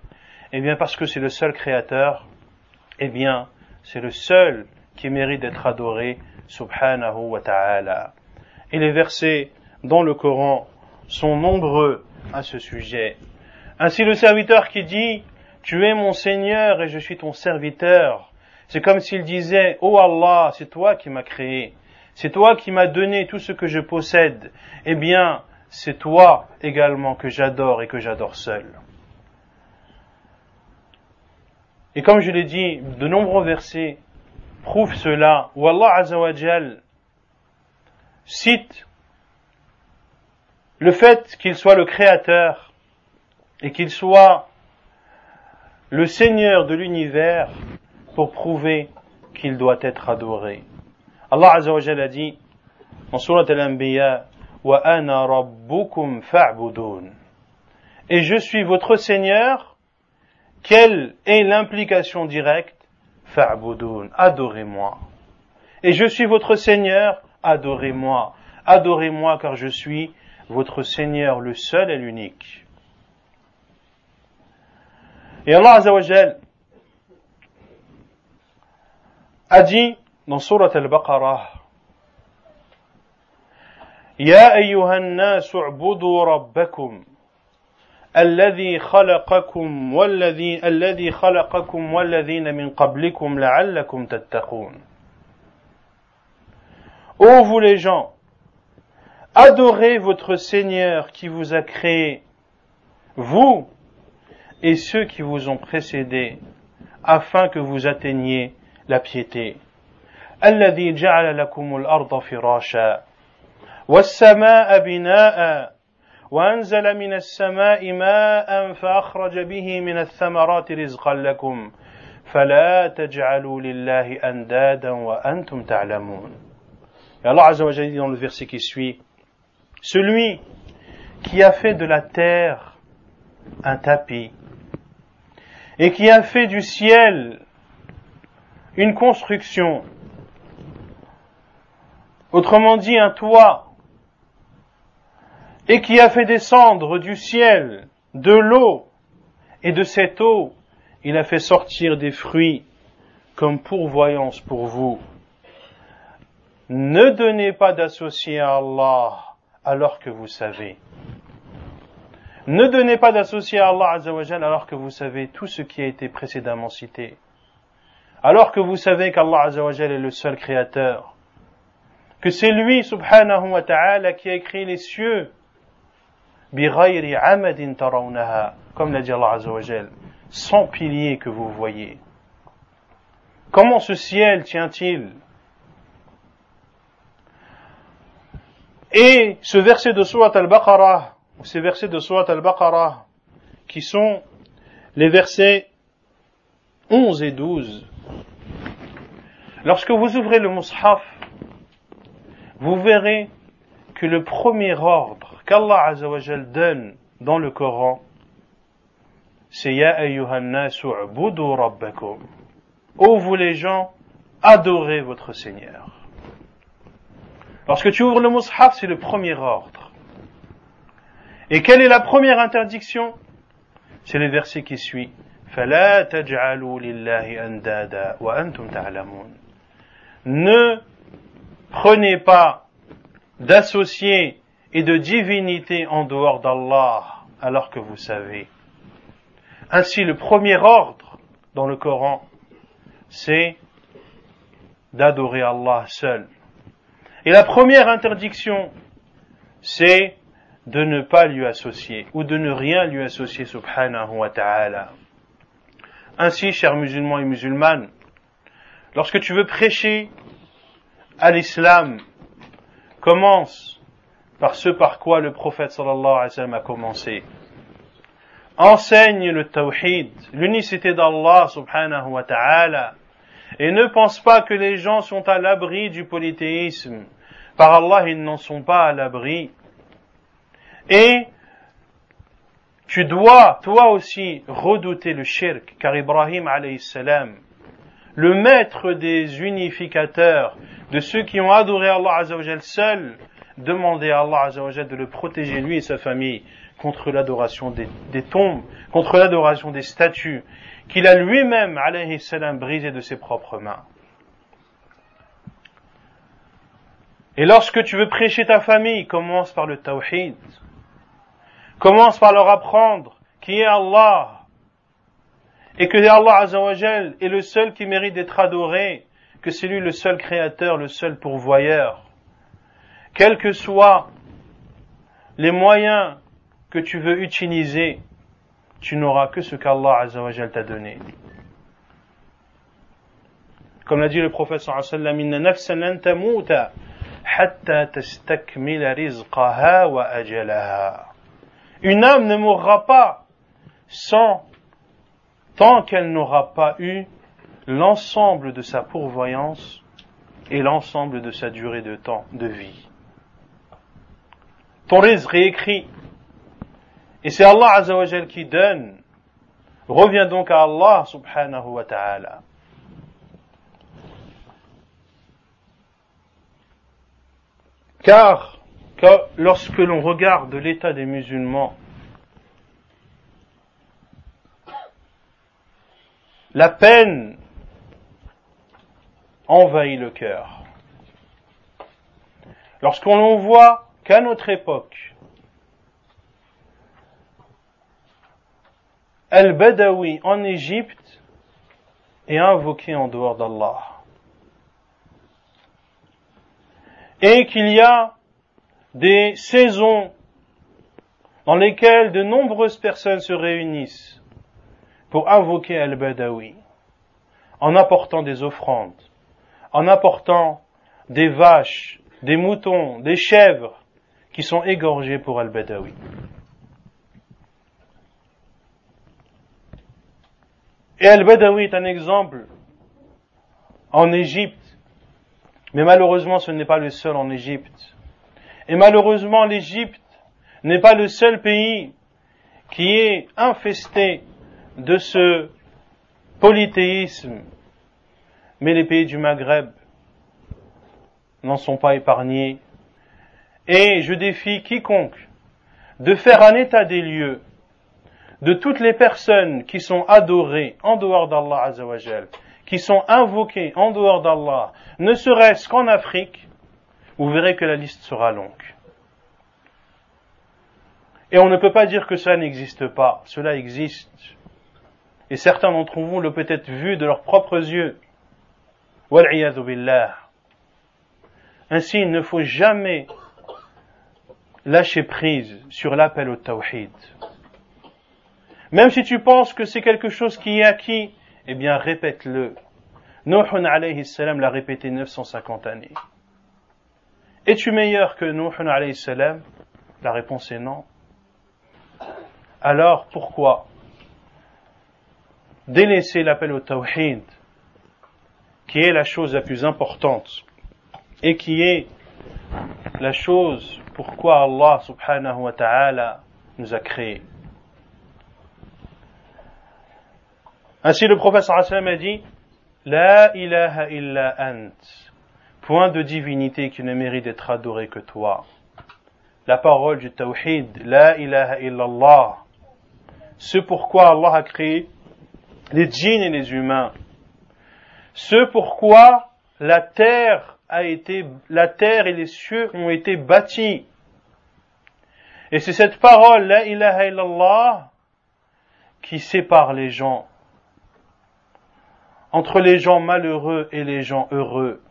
eh bien parce que c'est le seul créateur, eh bien c'est le seul qui mérite d'être adoré, subhanahu wa ta'ala. Et les versets dans le Coran sont nombreux à ce sujet. Ainsi le serviteur qui dit, tu es mon Seigneur et je suis ton serviteur, c'est comme s'il disait, oh Allah, c'est toi qui m'as créé, c'est toi qui m'as donné tout ce que je possède, eh bien, c'est toi également que j'adore et que j'adore seul. Et comme je l'ai dit, de nombreux versets prouvent cela, où Allah Azzawajal cite le fait qu'il soit le créateur et qu'il soit le Seigneur de l'univers pour prouver qu'il doit être adoré. Allah Azza a dit en surat al-Anbiya wa ana rabbukum fa'budun. Et je suis votre Seigneur. Quelle est l'implication directe Fa'budun, adorez-moi. Et je suis votre Seigneur, adorez-moi. Adorez-moi car je suis votre Seigneur le seul et l'unique. Et Allah Azza wa a dit dans Surat al-Baqarah يا أيها الناس اعبدوا ربكم الذي خلقكم والذي الذي خلقكم والذين من قبلكم لعلكم تتقون Ô vous les gens, adorez votre Seigneur qui vous a créé, vous et ceux qui vous ont précédés, afin que vous atteigniez la piété. الذي جعل لكم الأرض فراشا والسماء بناء وأنزل من السماء ماء فأخرج به من الثمرات رزقا لكم فلا تجعلوا لله أندادا وأنتم تعلمون Et Allah Azza wa Jalla dit dans le verset qui suit celui qui a fait de la terre un tapis et qui a fait du ciel une construction, autrement dit un toit, et qui a fait descendre du ciel de l'eau, et de cette eau, il a fait sortir des fruits comme pourvoyance pour vous. Ne donnez pas d'associé à Allah alors que vous savez. Ne donnez pas d'associé à Allah alors que vous savez tout ce qui a été précédemment cité. Alors que vous savez qu'Allah est le seul créateur, que c'est lui, subhanahu wa ta'ala, qui a écrit les cieux, comme l'a dit Allah sans piliers que vous voyez. Comment ce ciel tient-il? Et ce verset de Surat al-Baqarah, ces versets de Surat al-Baqarah, qui sont les versets 11 et 12, Lorsque vous ouvrez le Mus'haf, vous verrez que le premier ordre qu'Allah Azzawajal donne dans le Coran, c'est Ya ayyuhannasu rabbakum. Ô vous les gens, adorez votre Seigneur. Lorsque tu ouvres le mushaf, c'est le premier ordre. Et quelle est la première interdiction? C'est le verset qui suit. Ne prenez pas d'associés et de divinités en dehors d'Allah, alors que vous savez. Ainsi, le premier ordre dans le Coran, c'est d'adorer Allah seul et la première interdiction, c'est de ne pas lui associer ou de ne rien lui associer subhanahu wa ta'ala. Ainsi, chers musulmans et musulmanes, Lorsque tu veux prêcher à l'islam, commence par ce par quoi le prophète sallallahu alayhi wa sallam a commencé. Enseigne le tawhid, l'unicité d'Allah subhanahu wa ta'ala, et ne pense pas que les gens sont à l'abri du polythéisme. Par Allah, ils n'en sont pas à l'abri. Et tu dois, toi aussi, redouter le shirk, car Ibrahim salam, le maître des unificateurs, de ceux qui ont adoré Allah Azzawajal seul, demander à Allah Azzawajal de le protéger, lui et sa famille, contre l'adoration des, tombes, contre l'adoration des statues, qu'il a lui-même, salam, brisé de ses propres mains. Et lorsque tu veux prêcher ta famille, commence par le tawhid. Commence par leur apprendre qui est Allah. Et que Allah Azzawajal est le seul qui mérite d'être adoré, que c'est lui le seul créateur, le seul pourvoyeur. Quels que soient les moyens que tu veux utiliser, tu n'auras que ce qu'Allah Azzawajal t'a donné. Comme l'a dit le prophète sallallahu alayhi wa sallam, une âme ne mourra pas sans tant qu'elle n'aura pas eu l'ensemble de sa pourvoyance et l'ensemble de sa durée de temps de vie. Ton rizq est. Et c'est Allah Azzawajal qui donne. Reviens donc à Allah subhanahu wa ta'ala. Car, lorsque l'on regarde l'état des musulmans, la peine envahit le cœur. Lorsqu'on voit qu'à notre époque, Al-Badawi en Égypte est invoqué en dehors d'Allah. Et qu'il y a des saisons dans lesquelles de nombreuses personnes se réunissent pour invoquer Al-Badawi en apportant des offrandes, en apportant des vaches, des moutons, des chèvres qui sont égorgés pour Al-Badawi. Et Al-Badawi est un exemple en Égypte mais malheureusement, ce n'est pas le seul en Égypte. Et malheureusement, l'Égypte n'est pas le seul pays qui est infesté de ce polythéisme. Mais les pays du Maghreb n'en sont pas épargnés. Et je défie quiconque de faire un état des lieux de toutes les personnes qui sont adorées en dehors d'Allah Azzawajal qui sont invoqués en dehors d'Allah, ne serait-ce qu'en Afrique, vous verrez que la liste sera longue. Et on ne peut pas dire que cela n'existe pas. Cela existe. Et certains d'entre vous l'ont peut-être vu de leurs propres yeux. Ainsi, il ne faut jamais lâcher prise sur l'appel au tawhid. Même si tu penses que c'est quelque chose qui est acquis, eh bien répète-le. Nuh alayhi salam l'a répété 950 années. Es-tu meilleur que Nuh alayhi salam? La réponse est non. Alors pourquoi? Délaisser l'appel au tawhid, qui est la chose la plus importante et qui est la chose pourquoi Allah subhanahu wa ta'ala nous a créés. Ainsi le prophète sallallahu a dit La ilaha illa ant. Point de divinité qui ne mérite d'être adoré que toi. La parole du tawhid, La ilaha illallah. Ce pourquoi Allah a créé les djinns et les humains. Ce pourquoi la terre a été, la terre et les cieux ont été bâtis. Et c'est cette parole, La ilaha illallah, qui sépare les gens entre les gens malheureux et les gens heureux,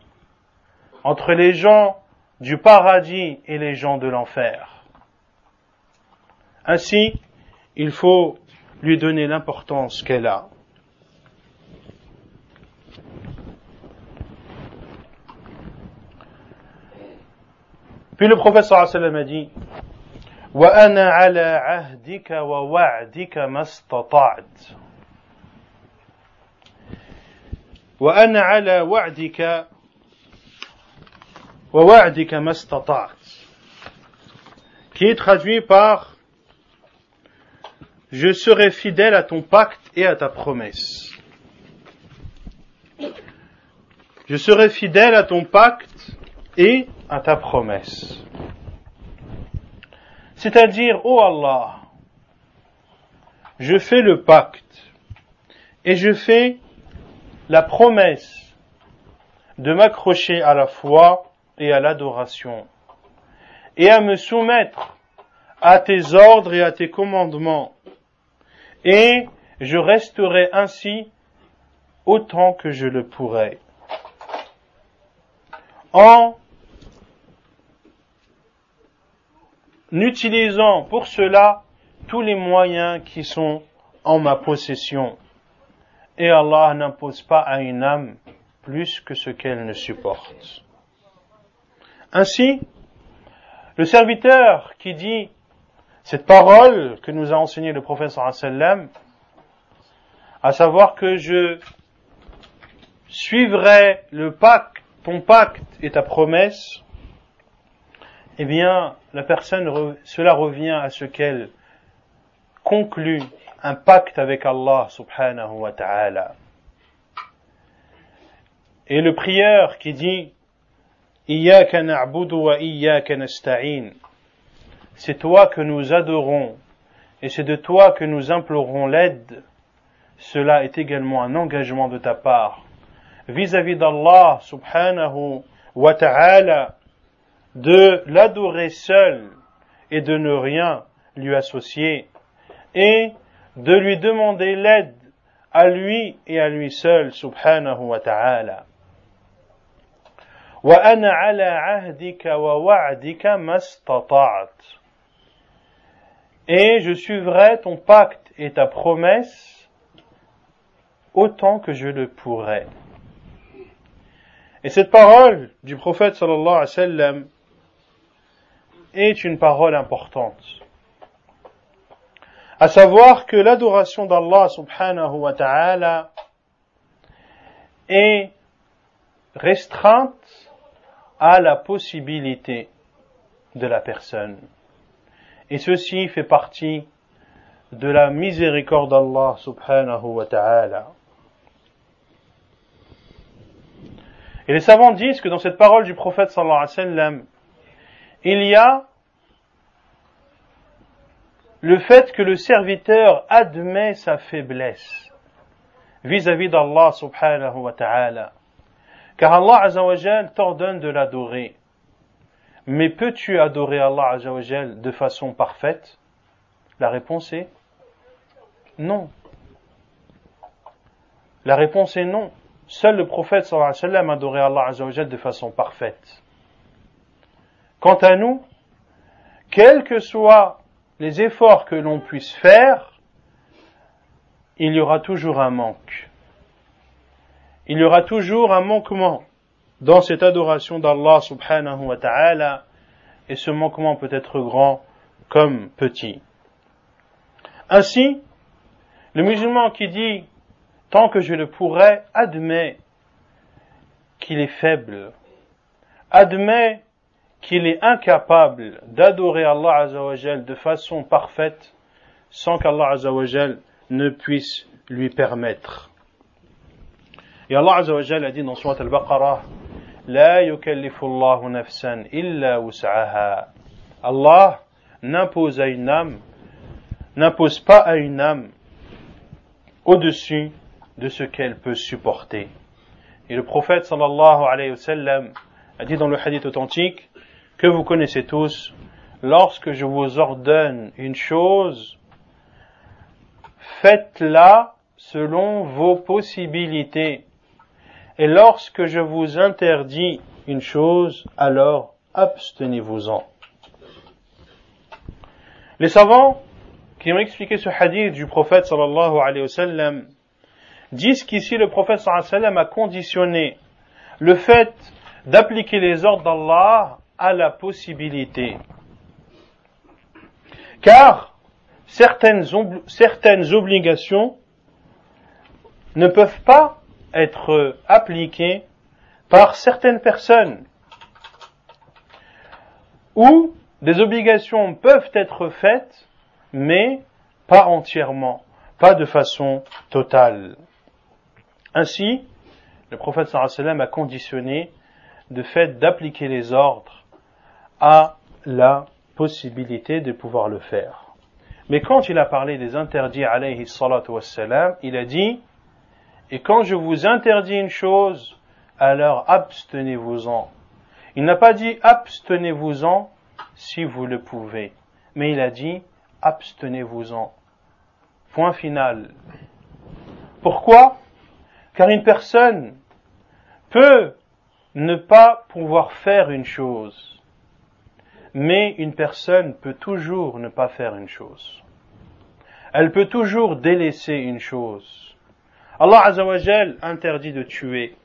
entre les gens du paradis et les gens de l'enfer. Ainsi, il faut lui donner l'importance qu'elle a. Puis le professeur a dit وأنا على عهدك ووعدك ما استطعت وأنا على وعدك ووعدك ما استطعت qui est traduit par Je serai fidèle à ton pacte et à ta promesse. Je serai fidèle à ton pacte et à ta promesse. C'est-à-dire, ô oh Allah, je fais le pacte et je fais la promesse de m'accrocher à la foi et à l'adoration et à me soumettre à tes ordres et à tes commandements et je resterai ainsi autant que je le pourrai en utilisant pour cela tous les moyens qui sont en ma possession. Et Allah n'impose pas à une âme plus que ce qu'elle ne supporte. Ainsi, le serviteur qui dit cette parole que nous a enseigné le prophète sallam, à savoir que je suivrai le pacte, ton pacte et ta promesse, eh bien, la personne, cela revient à ce qu'elle conclut un pacte avec Allah subhanahu wa ta'ala. Et le prieur qui dit Iyaka na'budu wa iyaka nasta'in. C'est toi que nous adorons et c'est de toi que nous implorons l'aide. Cela est également un engagement de ta part vis-à-vis d'Allah subhanahu wa ta'ala de l'adorer seul et de ne rien lui associer et de lui demander l'aide à lui et à lui seul subhanahu wa ta'ala. وأنا على عهدك ووعدك ما استطعت Et je suivrai ton pacte et ta promesse autant que je le pourrai. Et cette parole du prophète sallallahu alayhi wa sallam est une parole importante. À savoir que l'adoration d'Allah subhanahu wa ta'ala est restreinte à la possibilité de la personne. Et ceci fait partie de la miséricorde d'Allah subhanahu wa ta'ala. Et les savants disent que dans cette parole du prophète sallallahu alayhi wa sallam, il y a le fait que le serviteur admet sa faiblesse vis-à-vis d'Allah subhanahu wa ta'ala. Car Allah t'ordonne de l'adorer. Mais peux-tu adorer Allah de façon parfaite? La réponse est non. La réponse est non. Seul le prophète sallallahu alayhi wa sallam adorait Allah de façon parfaite. Quant à nous, quels que soient les efforts que l'on puisse faire, il y aura toujours un manque. Il y aura toujours un manquement dans cette adoration d'Allah subhanahu wa ta'ala, et ce manquement peut être grand comme petit. Ainsi, le musulman qui dit tant que je le pourrai admet qu'il est faible, admet qu'il est incapable d'adorer Allah Azzawajal de façon parfaite sans qu'Allah Azzawajal ne puisse lui permettre. Et Allah Azzawajal a dit dans Surat Al-Baqarah nafsan illa. Allah n'impose à une âme, n'impose pas à une âme au-dessus de ce qu'elle peut supporter. Et le prophète sallallahu alayhi wa a dit dans le hadith authentique que vous connaissez tous, lorsque je vous ordonne une chose, faites-la selon vos possibilités. Et lorsque je vous interdis une chose, alors abstenez-vous-en. Les savants qui ont expliqué ce hadith du prophète sallallahu alayhi wa sallam disent qu'ici le prophète sallallahu alayhi wa sallam a conditionné le fait d'appliquer les ordres d'Allah à la possibilité. Car certaines, certaines obligations ne peuvent pas être appliquées par certaines personnes. Ou des obligations peuvent être faites, mais pas entièrement, pas de façon totale. Ainsi, le prophète sallam a conditionné le fait d'appliquer les ordres à la possibilité de pouvoir le faire. Mais quand il a parlé des interdits, alayhi salatu wassalam, il a dit, et quand je vous interdis une chose, alors abstenez-vous-en. Il n'a pas dit abstenez-vous-en si vous le pouvez, mais il a dit abstenez-vous-en. Point final. Pourquoi? Car une personne peut ne pas pouvoir faire une chose, mais une personne peut toujours ne pas faire une chose. Elle peut toujours délaisser une chose. Allah Azzawajal interdit de tuer.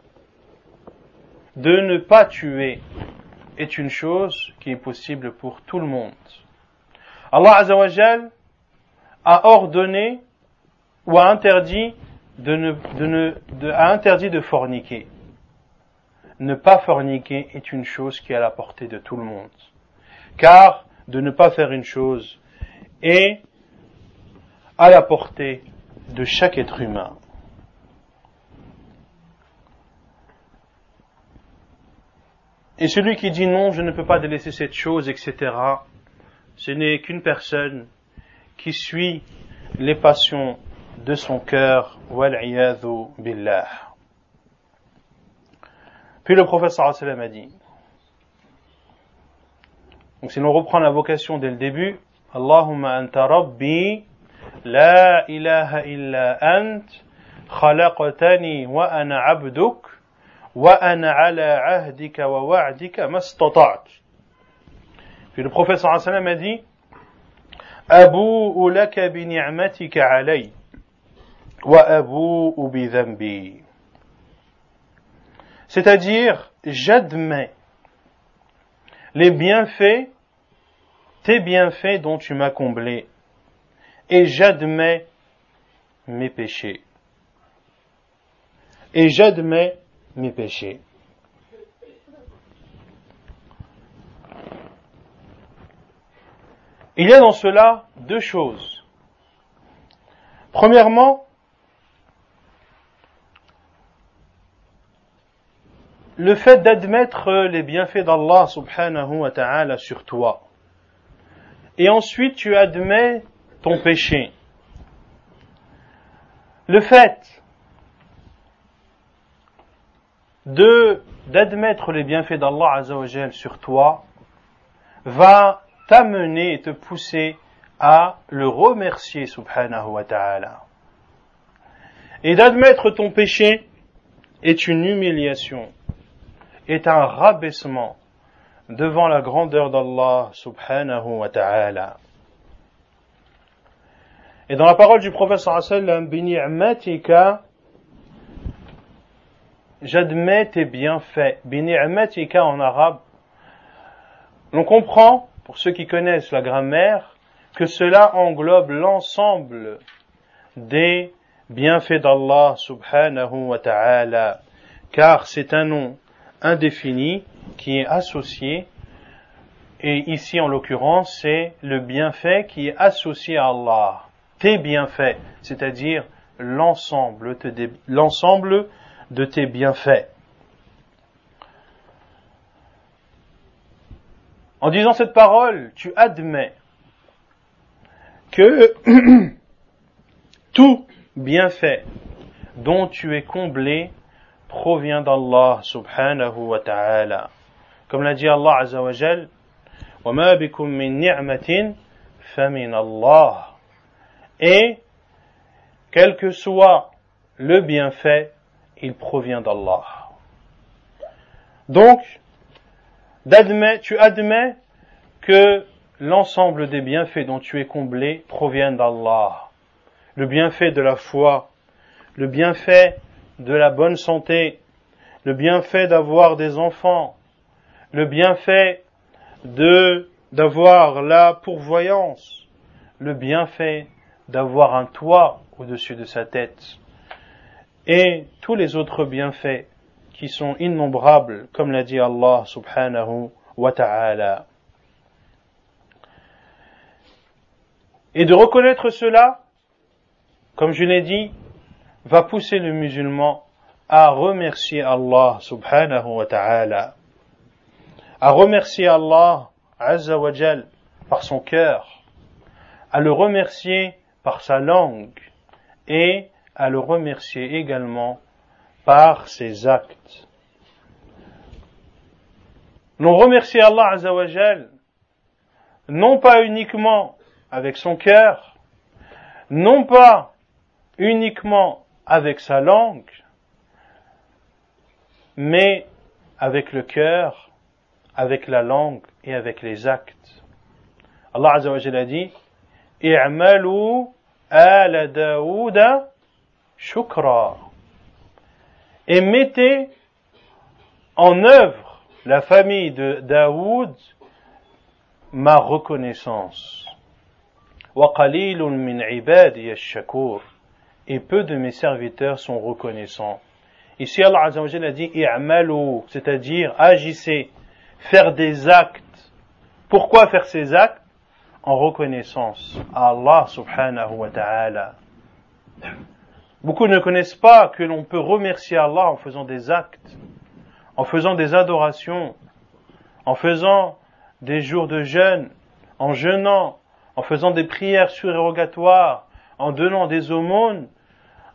De ne pas tuer est une chose qui est possible pour tout le monde. Allah Azzawajal a ordonné ou a interdit de ne, de ne, a interdit de forniquer. Ne pas forniquer est une chose qui est à la portée de tout le monde car de ne pas faire une chose est à la portée de chaque être humain. Et celui qui dit non, je ne peux pas délaisser cette chose, etc., ce n'est qu'une personne qui suit les passions de son cœur, billah. Puis le sallam a dit, donc si l'on reprend la vocation dès le début, Allahumma anta rabbi, la ilaha illa ant, khalaqtani wa ana abduk, wa ana ala ahdika wa wa'dika mastata'at. Puis le prophète sallallahu alayhi wa sallam a dit, أبوء لك بنعمتك علي وأبوء بذنبي C'est-à-dire, j'admets les bienfaits, tes bienfaits dont tu m'as comblé, et j'admets mes péchés. Et j'admets mes péchés. Il y a dans cela deux choses. Premièrement, le fait d'admettre les bienfaits d'Allah subhanahu wa ta'ala sur toi. Et ensuite tu admets ton péché. Le fait d'admettre les bienfaits d'Allah azawajal sur toi va t'amener et te pousser à le remercier subhanahu wa ta'ala. Et d'admettre ton péché est une humiliation est un rabaissement devant la grandeur d'Allah subhanahu wa ta'ala. Et dans la parole du prophète bini'matika, j'admets tes bienfaits. Bini'matika en arabe, l'on comprend, pour ceux qui connaissent la grammaire, que cela englobe l'ensemble des bienfaits d'Allah subhanahu wa ta'ala, car c'est un nom indéfini qui est associé, et ici en l'occurrence c'est le bienfait qui est associé à Allah. Tes bienfaits, c'est-à-dire l'ensemble de tes bienfaits. En disant cette parole, tu admets que *clears throat* tout bienfait dont tu es comblé provient d'Allah subhanahu wa ta'ala. Comme l'a dit Allah azza wa jal, وَمَا بِكُم مِّن نِعْمَةٍ فَمِنَ اللَّهِ Et, quel que soit le bienfait, il provient d'Allah. Donc, tu admets que l'ensemble des bienfaits dont tu es comblé proviennent d'Allah. Le bienfait de la foi, le bienfait de la bonne santé, le bienfait d'avoir des enfants, le bienfait d'avoir la pourvoyance, le bienfait d'avoir un toit au-dessus de sa tête, et tous les autres bienfaits qui sont innombrables, comme l'a dit Allah subhanahu wa ta'ala. Et de reconnaître cela, comme je l'ai dit, va pousser le musulman à remercier Allah subhanahu wa ta'ala, à remercier Allah azza wa par son cœur, à le remercier par sa langue et à le remercier également par ses actes. L'on remercie Allah Azzawajal non pas uniquement avec son cœur, non pas uniquement avec sa langue, mais avec le cœur, avec la langue et avec les actes. Allah Azzawajal a dit I'malu ala Daouda shukra. Et mettez en œuvre la famille de Daoud ma reconnaissance. Et peu de mes serviteurs sont reconnaissants. Ici, Allah Azzawajal a dit c'est-à-dire agissez, faire des actes. Pourquoi faire ces actes? En reconnaissance à Allah subhanahu wa ta'ala. Beaucoup ne connaissent pas que l'on peut remercier Allah en faisant des actes, en faisant des adorations, en faisant des jours de jeûne, en jeûnant, en faisant des prières surérogatoires, en donnant des aumônes,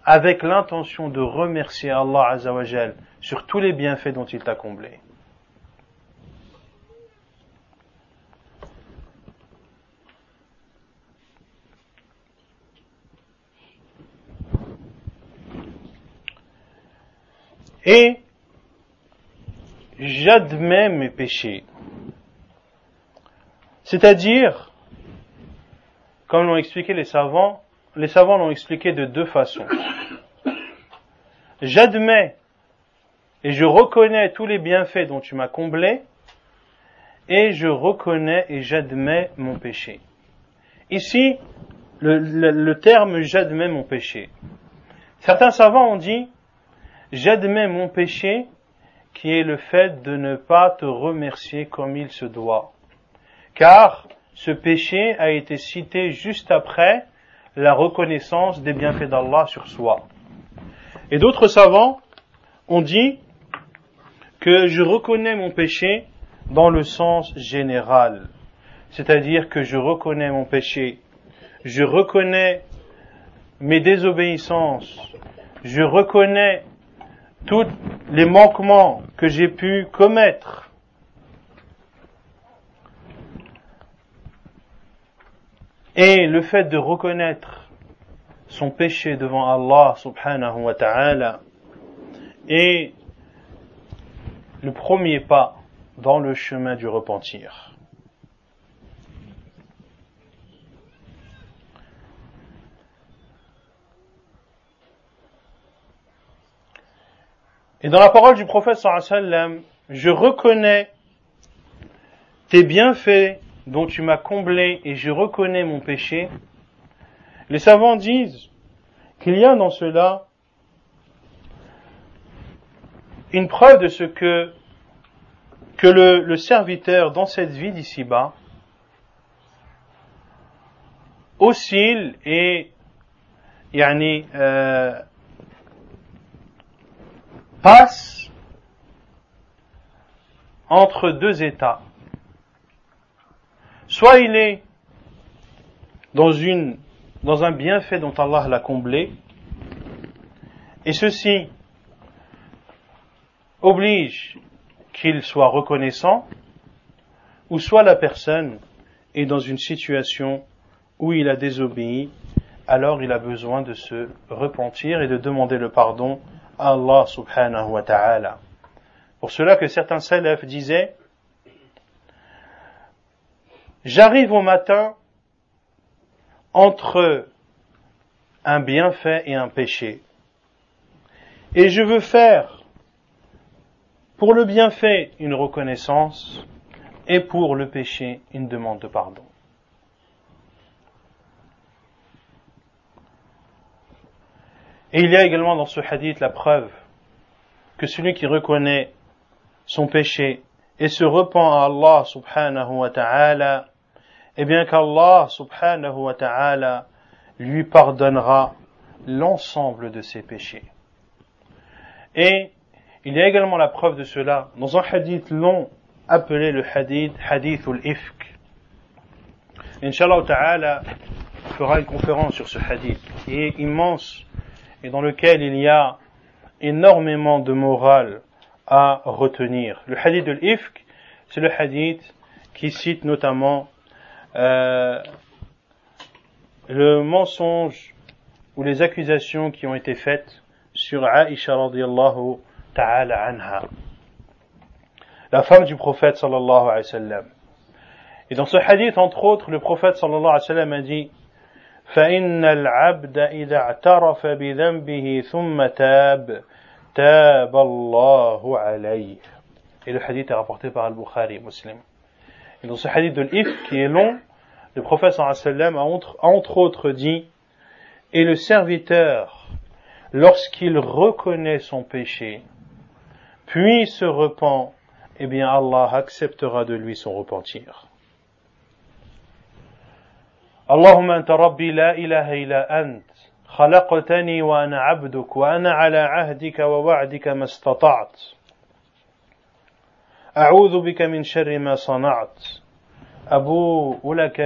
avec l'intention de remercier Allah Azzawajal sur tous les bienfaits dont il t'a comblé. Et j'admets mes péchés. C'est-à-dire, comme l'ont expliqué les savants, les savants l'ont expliqué de deux façons. J'admets et je reconnais tous les bienfaits dont tu m'as comblé, et je reconnais et j'admets mon péché. Ici, le, terme j'admets mon péché. Certains savants ont dit J'admets mon péché qui est le fait de ne pas te remercier comme il se doit. Car ce péché a été cité juste après la reconnaissance des bienfaits d'Allah sur soi. Et d'autres savants ont dit que je reconnais mon péché dans le sens général. C'est-à-dire que je reconnais mon péché, je reconnais mes désobéissances, je reconnais tous les manquements que j'ai pu commettre. Et le fait de reconnaître son péché devant Allah subhanahu wa ta'ala est le premier pas dans le chemin du repentir. Et dans la parole du prophète sallam, je reconnais tes bienfaits dont tu m'as comblé et je reconnais mon péché. Les savants disent qu'il y a dans cela une preuve de ce que, que le, serviteur dans cette vie d'ici-bas oscille et yani, euh, passe entre deux états. Soit il est dans un bienfait dont Allah l'a comblé, et ceci oblige qu'il soit reconnaissant, ou soit la personne est dans une situation où il a désobéi, alors il a besoin de se repentir et de demander le pardon Allah subhanahu wa ta'ala. Pour cela que certains salafs disaient, j'arrive au matin entre un bienfait et un péché. Et je veux faire pour le bienfait une reconnaissance et pour le péché une demande de pardon. Et il y a également dans ce hadith la preuve que celui qui reconnaît son péché et se repent à Allah subhanahu wa ta'ala, eh bien qu'Allah subhanahu wa ta'ala lui pardonnera l'ensemble de ses péchés. Et il y a également la preuve de cela dans un hadith long appelé le hadith hadith ul-ifk. Inch'Allah ta'ala fera une conférence sur ce hadith qui est immense et dans lequel il y a énormément de morale à retenir. Le hadith de l'Ifk, c'est le hadith qui cite notamment euh, le mensonge ou les accusations qui ont été faites sur Aisha radiallahu ta'ala anha, la femme du prophète sallallahu alayhi wa sallam. Et dans ce hadith, entre autres, le prophète sallallahu alayhi wa sallam a dit فإن العبد إذا اعترف بذنبه ثم تاب تاب الله عليه Et le hadith est rapporté par Al-Bukhari, muslim. Et dans ce hadith de l'If, qui est long, le prophète sallallahu alayhi wa sallam a entre, entre autres dit Et le serviteur, lorsqu'il reconnaît son péché, puis se repent, eh bien Allah acceptera de lui son repentir. اللهم أنت ربي لا إله إلا أنت خلقتني وأنا عبدك وأنا على عهدك ووعدك ما استطعت أعوذ بك من شر ما صنعت أبوء لك,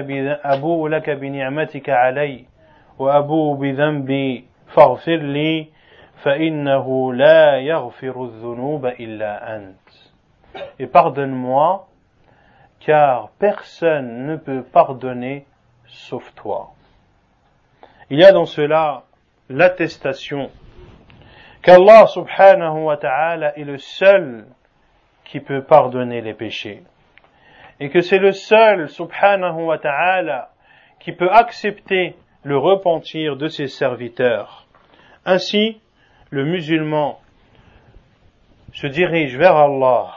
أبوء لك بنعمتك علي وأبوء بذنبي فاغفر لي فإنه لا يغفر الذنوب إلا أنت Et pardonne-moi, car personne ne peut pardonner sauf toi. Il y a dans cela l'attestation qu'Allah subhanahu wa ta'ala est le seul qui peut pardonner les péchés. Et que c'est le seul subhanahu wa ta'ala qui peut accepter le repentir de ses serviteurs. Ainsi, le musulman se dirige vers Allah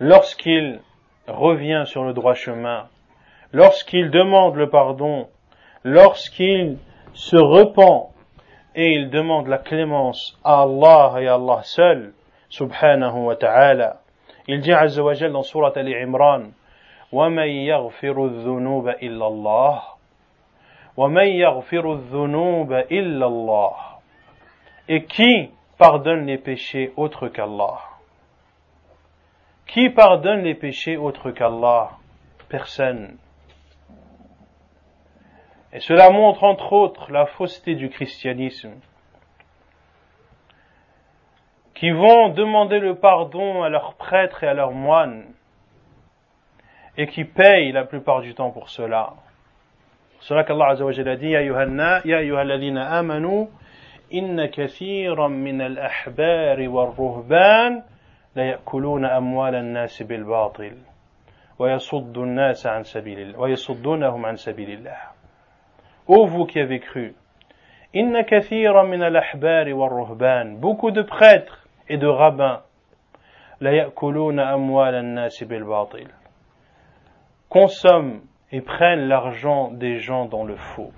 lorsqu'il revient sur le droit chemin lorsqu'il demande le pardon, lorsqu'il se repent et il demande la clémence à Allah et à Allah seul, subhanahu wa ta'ala. Il dit Azza wa dans surat Al-Imran, وَمَنْ يَغْفِرُ الذُّنُوبَ إِلَّا اللَّهِ وَمَنْ يَغْفِرُ الذُّنُوبَ إِلَّا اللَّهِ Et qui pardonne les péchés autres qu'Allah Qui pardonne les péchés autres qu'Allah Personne. Et cela montre entre autres la fausseté du christianisme, qui vont demander le pardon à leurs prêtres et à leurs moines, et qui payent la plupart du temps pour cela. cela qu'Allah Azza wa Jalla dit, Ya ayyuhalladhina amanu, inna kathiran min al-ahbari wal-ruhban, la yakuluna amwal an-nas bil-batil, wa yasuddu an-nas an sabilillah, wa yasuddunahum an sabilillah. Ô vous qui avez cru, Inna min al-ahbari ruhban beaucoup de prêtres et de rabbins, consomment et prennent l'argent des gens dans le faux.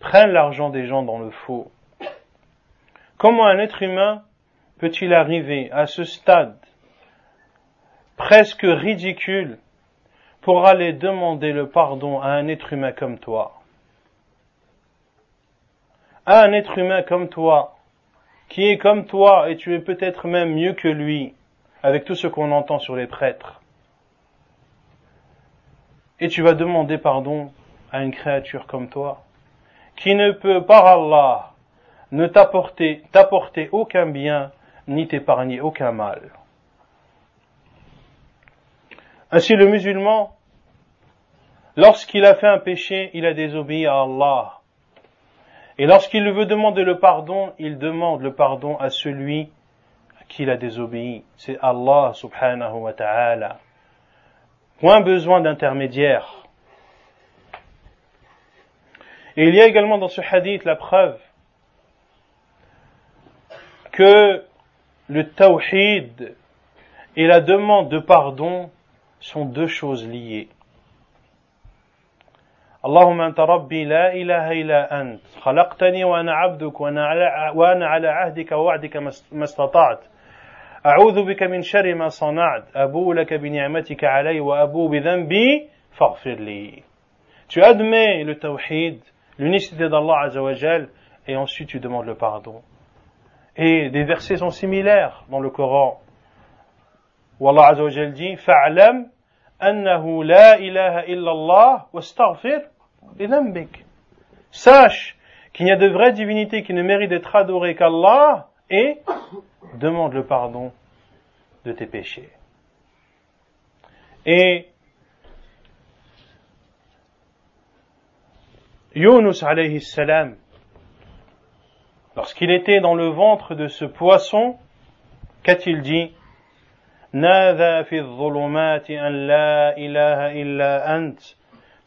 Prennent l'argent des gens dans le faux. Comment un être humain peut-il arriver à ce stade presque ridicule pour aller demander le pardon à un être humain comme toi, à un être humain comme toi, qui est comme toi et tu es peut-être même mieux que lui, avec tout ce qu'on entend sur les prêtres. Et tu vas demander pardon à une créature comme toi, qui ne peut par Allah ne t'apporter, t'apporter aucun bien, ni t'épargner aucun mal. Ainsi le musulman, lorsqu'il a fait un péché, il a désobéi à Allah. Et lorsqu'il veut demander le pardon, il demande le pardon à celui à qui il a désobéi. C'est Allah subhanahu wa ta'ala. Point besoin d'intermédiaire. Et il y a également dans ce hadith la preuve que le tawhid et la demande de pardon sont deux choses liées. اللهم أنت ربي لا إله إلا أنت خلقتني وأنا عبدك وأنا على, عهدك ووعدك ما استطعت أعوذ بك من شر ما صنعت أبو لك بنعمتك علي وأبو بذنبي فاغفر لي Tu admets le tawhid, l'unicité d'Allah Azzawajal, et ensuite tu demandes le pardon. Et des versets sont similaires dans le Coran, où Allah Azzawajal dit, فَعْلَمْ أنه لا إله إلا الله واستغفر Sache qu'il n'y a de vraie divinité qui ne mérite d'être adorée qu'Allah et demande le pardon de tes péchés. Et Yunus alayhi salam, lorsqu'il était dans le ventre de ce poisson, qu'a-t-il dit نادى في الظلمات أن لا إله إلا أنت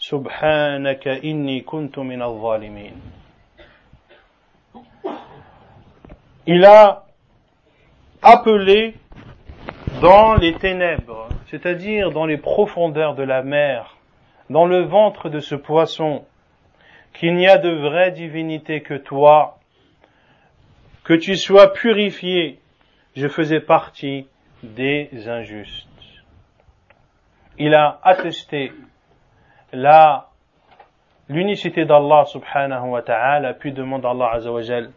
سبحانك إني كنت من الظالمين Il a appelé dans les ténèbres, c'est-à-dire dans les profondeurs de la mer, dans le ventre de ce poisson, qu'il n'y a de vraie divinité que toi, que tu sois purifié, je faisais partie des injustes. Il a attesté la l'unicité d'Allah subhanahu wa ta'ala, puis demande à Allah azawajal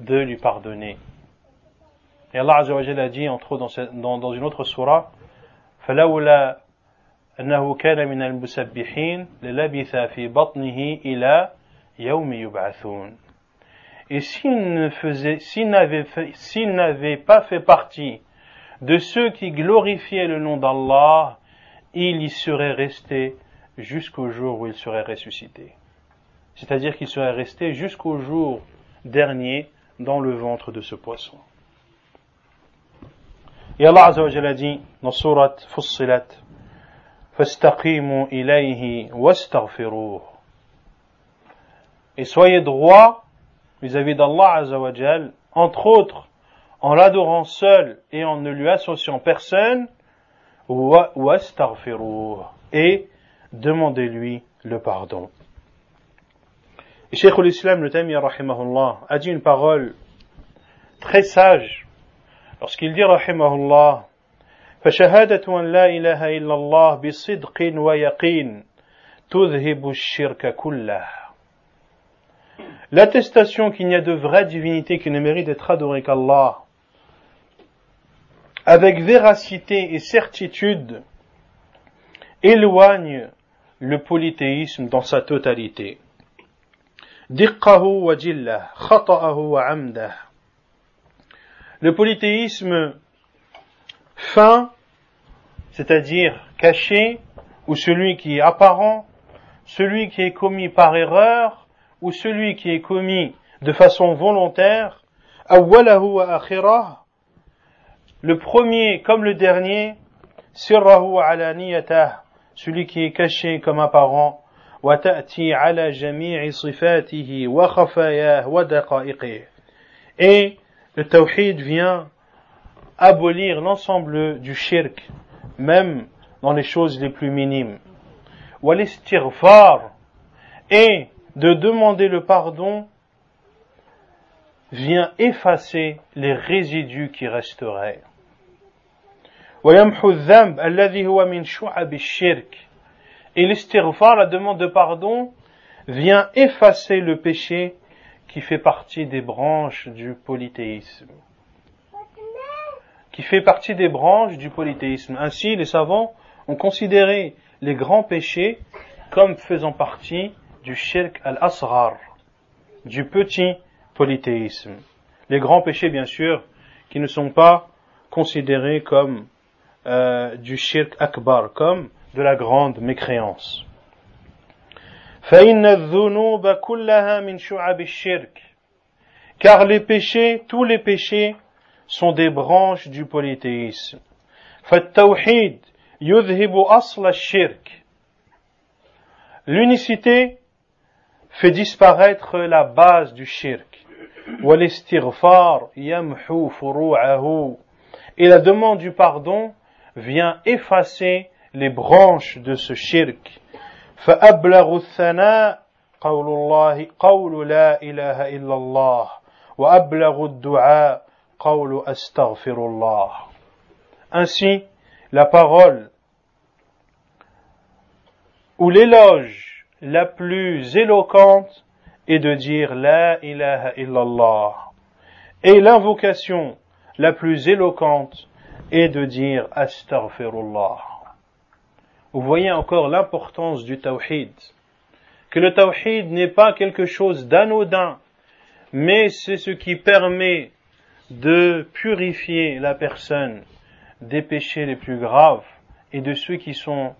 de lui pardonner. Et Allah azawajal a dit, entre autres dans, dans, une autre surah, فلولا أنه كان من المسبحين للبث في بطنه إلى يوم يبعثون. Et s'il ne faisait, s'il n'avait, s'il n'avait pas fait partie de ceux qui glorifiaient le nom d'Allah, il y serait resté jusqu'au jour où il serait ressuscité. C'est-à-dire qu'il serait resté jusqu'au jour dernier dans le ventre de ce poisson. Et Allah a dit dans Surat Fussilat et soyez droit vis-à-vis d'Allah Azzawajal, entre autres en l'adorant seul et en ne lui associant personne, et demandez-lui le pardon. Et Cheikh l'Islam, le Taymiyyah, rahimahullah, a dit une parole très sage lorsqu'il dit, rahimahullah, فشهادة أن لا إله إلا الله بصدق ويقين تذهب الشرك كله L'attestation qu'il n'y a de vraie divinité qui ne mérite d'être adorée qu'Allah avec véracité et certitude, éloigne le polythéisme dans sa totalité. Le polythéisme fin, c'est-à-dire caché, ou celui qui est apparent, celui qui est commis par erreur, ou celui qui est commis de façon volontaire, le premier comme le dernier, sirrahu ala celui qui est caché comme apparent. Et le tawhid vient abolir l'ensemble du shirk, même dans les choses les plus minimes. Istighfar, et de demander le pardon vient effacer les résidus qui resteraient. Et l'istighfar, la demande de pardon, vient effacer le péché qui fait partie des branches du polythéisme. Qui fait partie des branches du polythéisme. Ainsi, les savants ont considéré les grands péchés comme faisant partie du shirk al-asghar, du petit polythéisme. Les grands péchés, bien sûr, qui ne sont pas considérés comme euh, du shirk akbar, comme de la grande mécréance. Car les péchés, tous les péchés, sont des branches du polythéisme. L'unicité fait disparaître la base du shirk. Et la demande du pardon vient effacer les branches de ce shirk. فأبلغ الثناء قول الله قول لا إله إلا الله وأبلغ الدعاء قول أستغفر الله Ainsi, la parole ou l'éloge la plus éloquente est de dire La ilaha illallah. Et l'invocation la plus éloquente et de dire Astaghfirullah. vous voyez encore l'importance du tawhid. Que le tawhid n'est pas quelque chose d'anodin, mais c'est ce qui permet de purifier la personne des péchés les plus graves et de ceux qui sont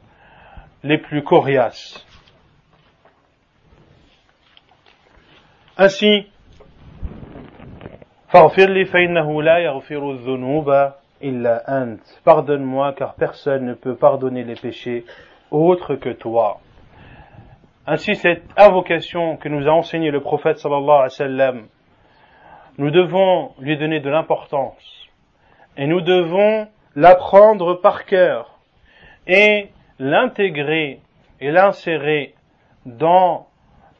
les plus coriaces. Ainsi, Pardonne-moi car personne ne peut pardonner les péchés autre que toi. Ainsi, cette invocation que nous a enseignée le prophète sallallahu alayhi wa sallam, nous devons lui donner de l'importance et nous devons l'apprendre par cœur et l'intégrer et l'insérer dans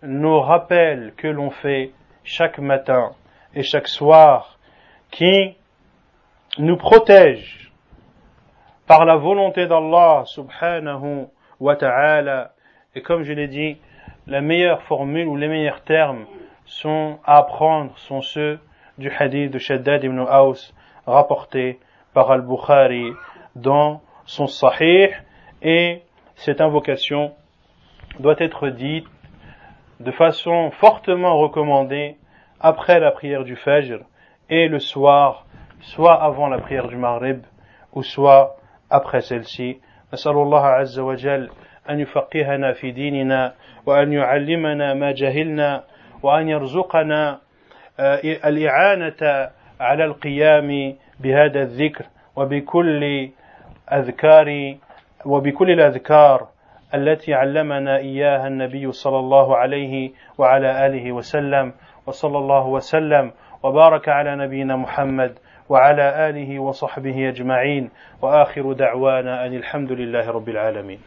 nos rappels que l'on fait chaque matin et chaque soir qui nous protègent par la volonté d'Allah subhanahu wa ta'ala. Et comme je l'ai dit la meilleure formule ou les meilleurs termes sont à apprendre sont ceux du hadith de Shaddad ibn Aus rapporté par Al-Bukhari dans son Sahih. Et cette invocation doit être dite de façon fortement recommandée après la prière du Fajr et le soir, soit avant la prière du Maghrib ou soit après celle-ci. نسأل الله عز وجل أن يفقهنا في ديننا وأن يعلمنا ما جهلنا وأن يرزقنا الإعانة على القيام بهذا الذكر وبكل أذكار وبكل الأذكار التي علمنا إياها النبي صلى الله عليه وعلى آله وسلم وصلى الله وسلم وبارك على نبينا محمد وعلى آله وصحبه أجمعين. وآخر دعوانا أن الحمد لله رب العالمين.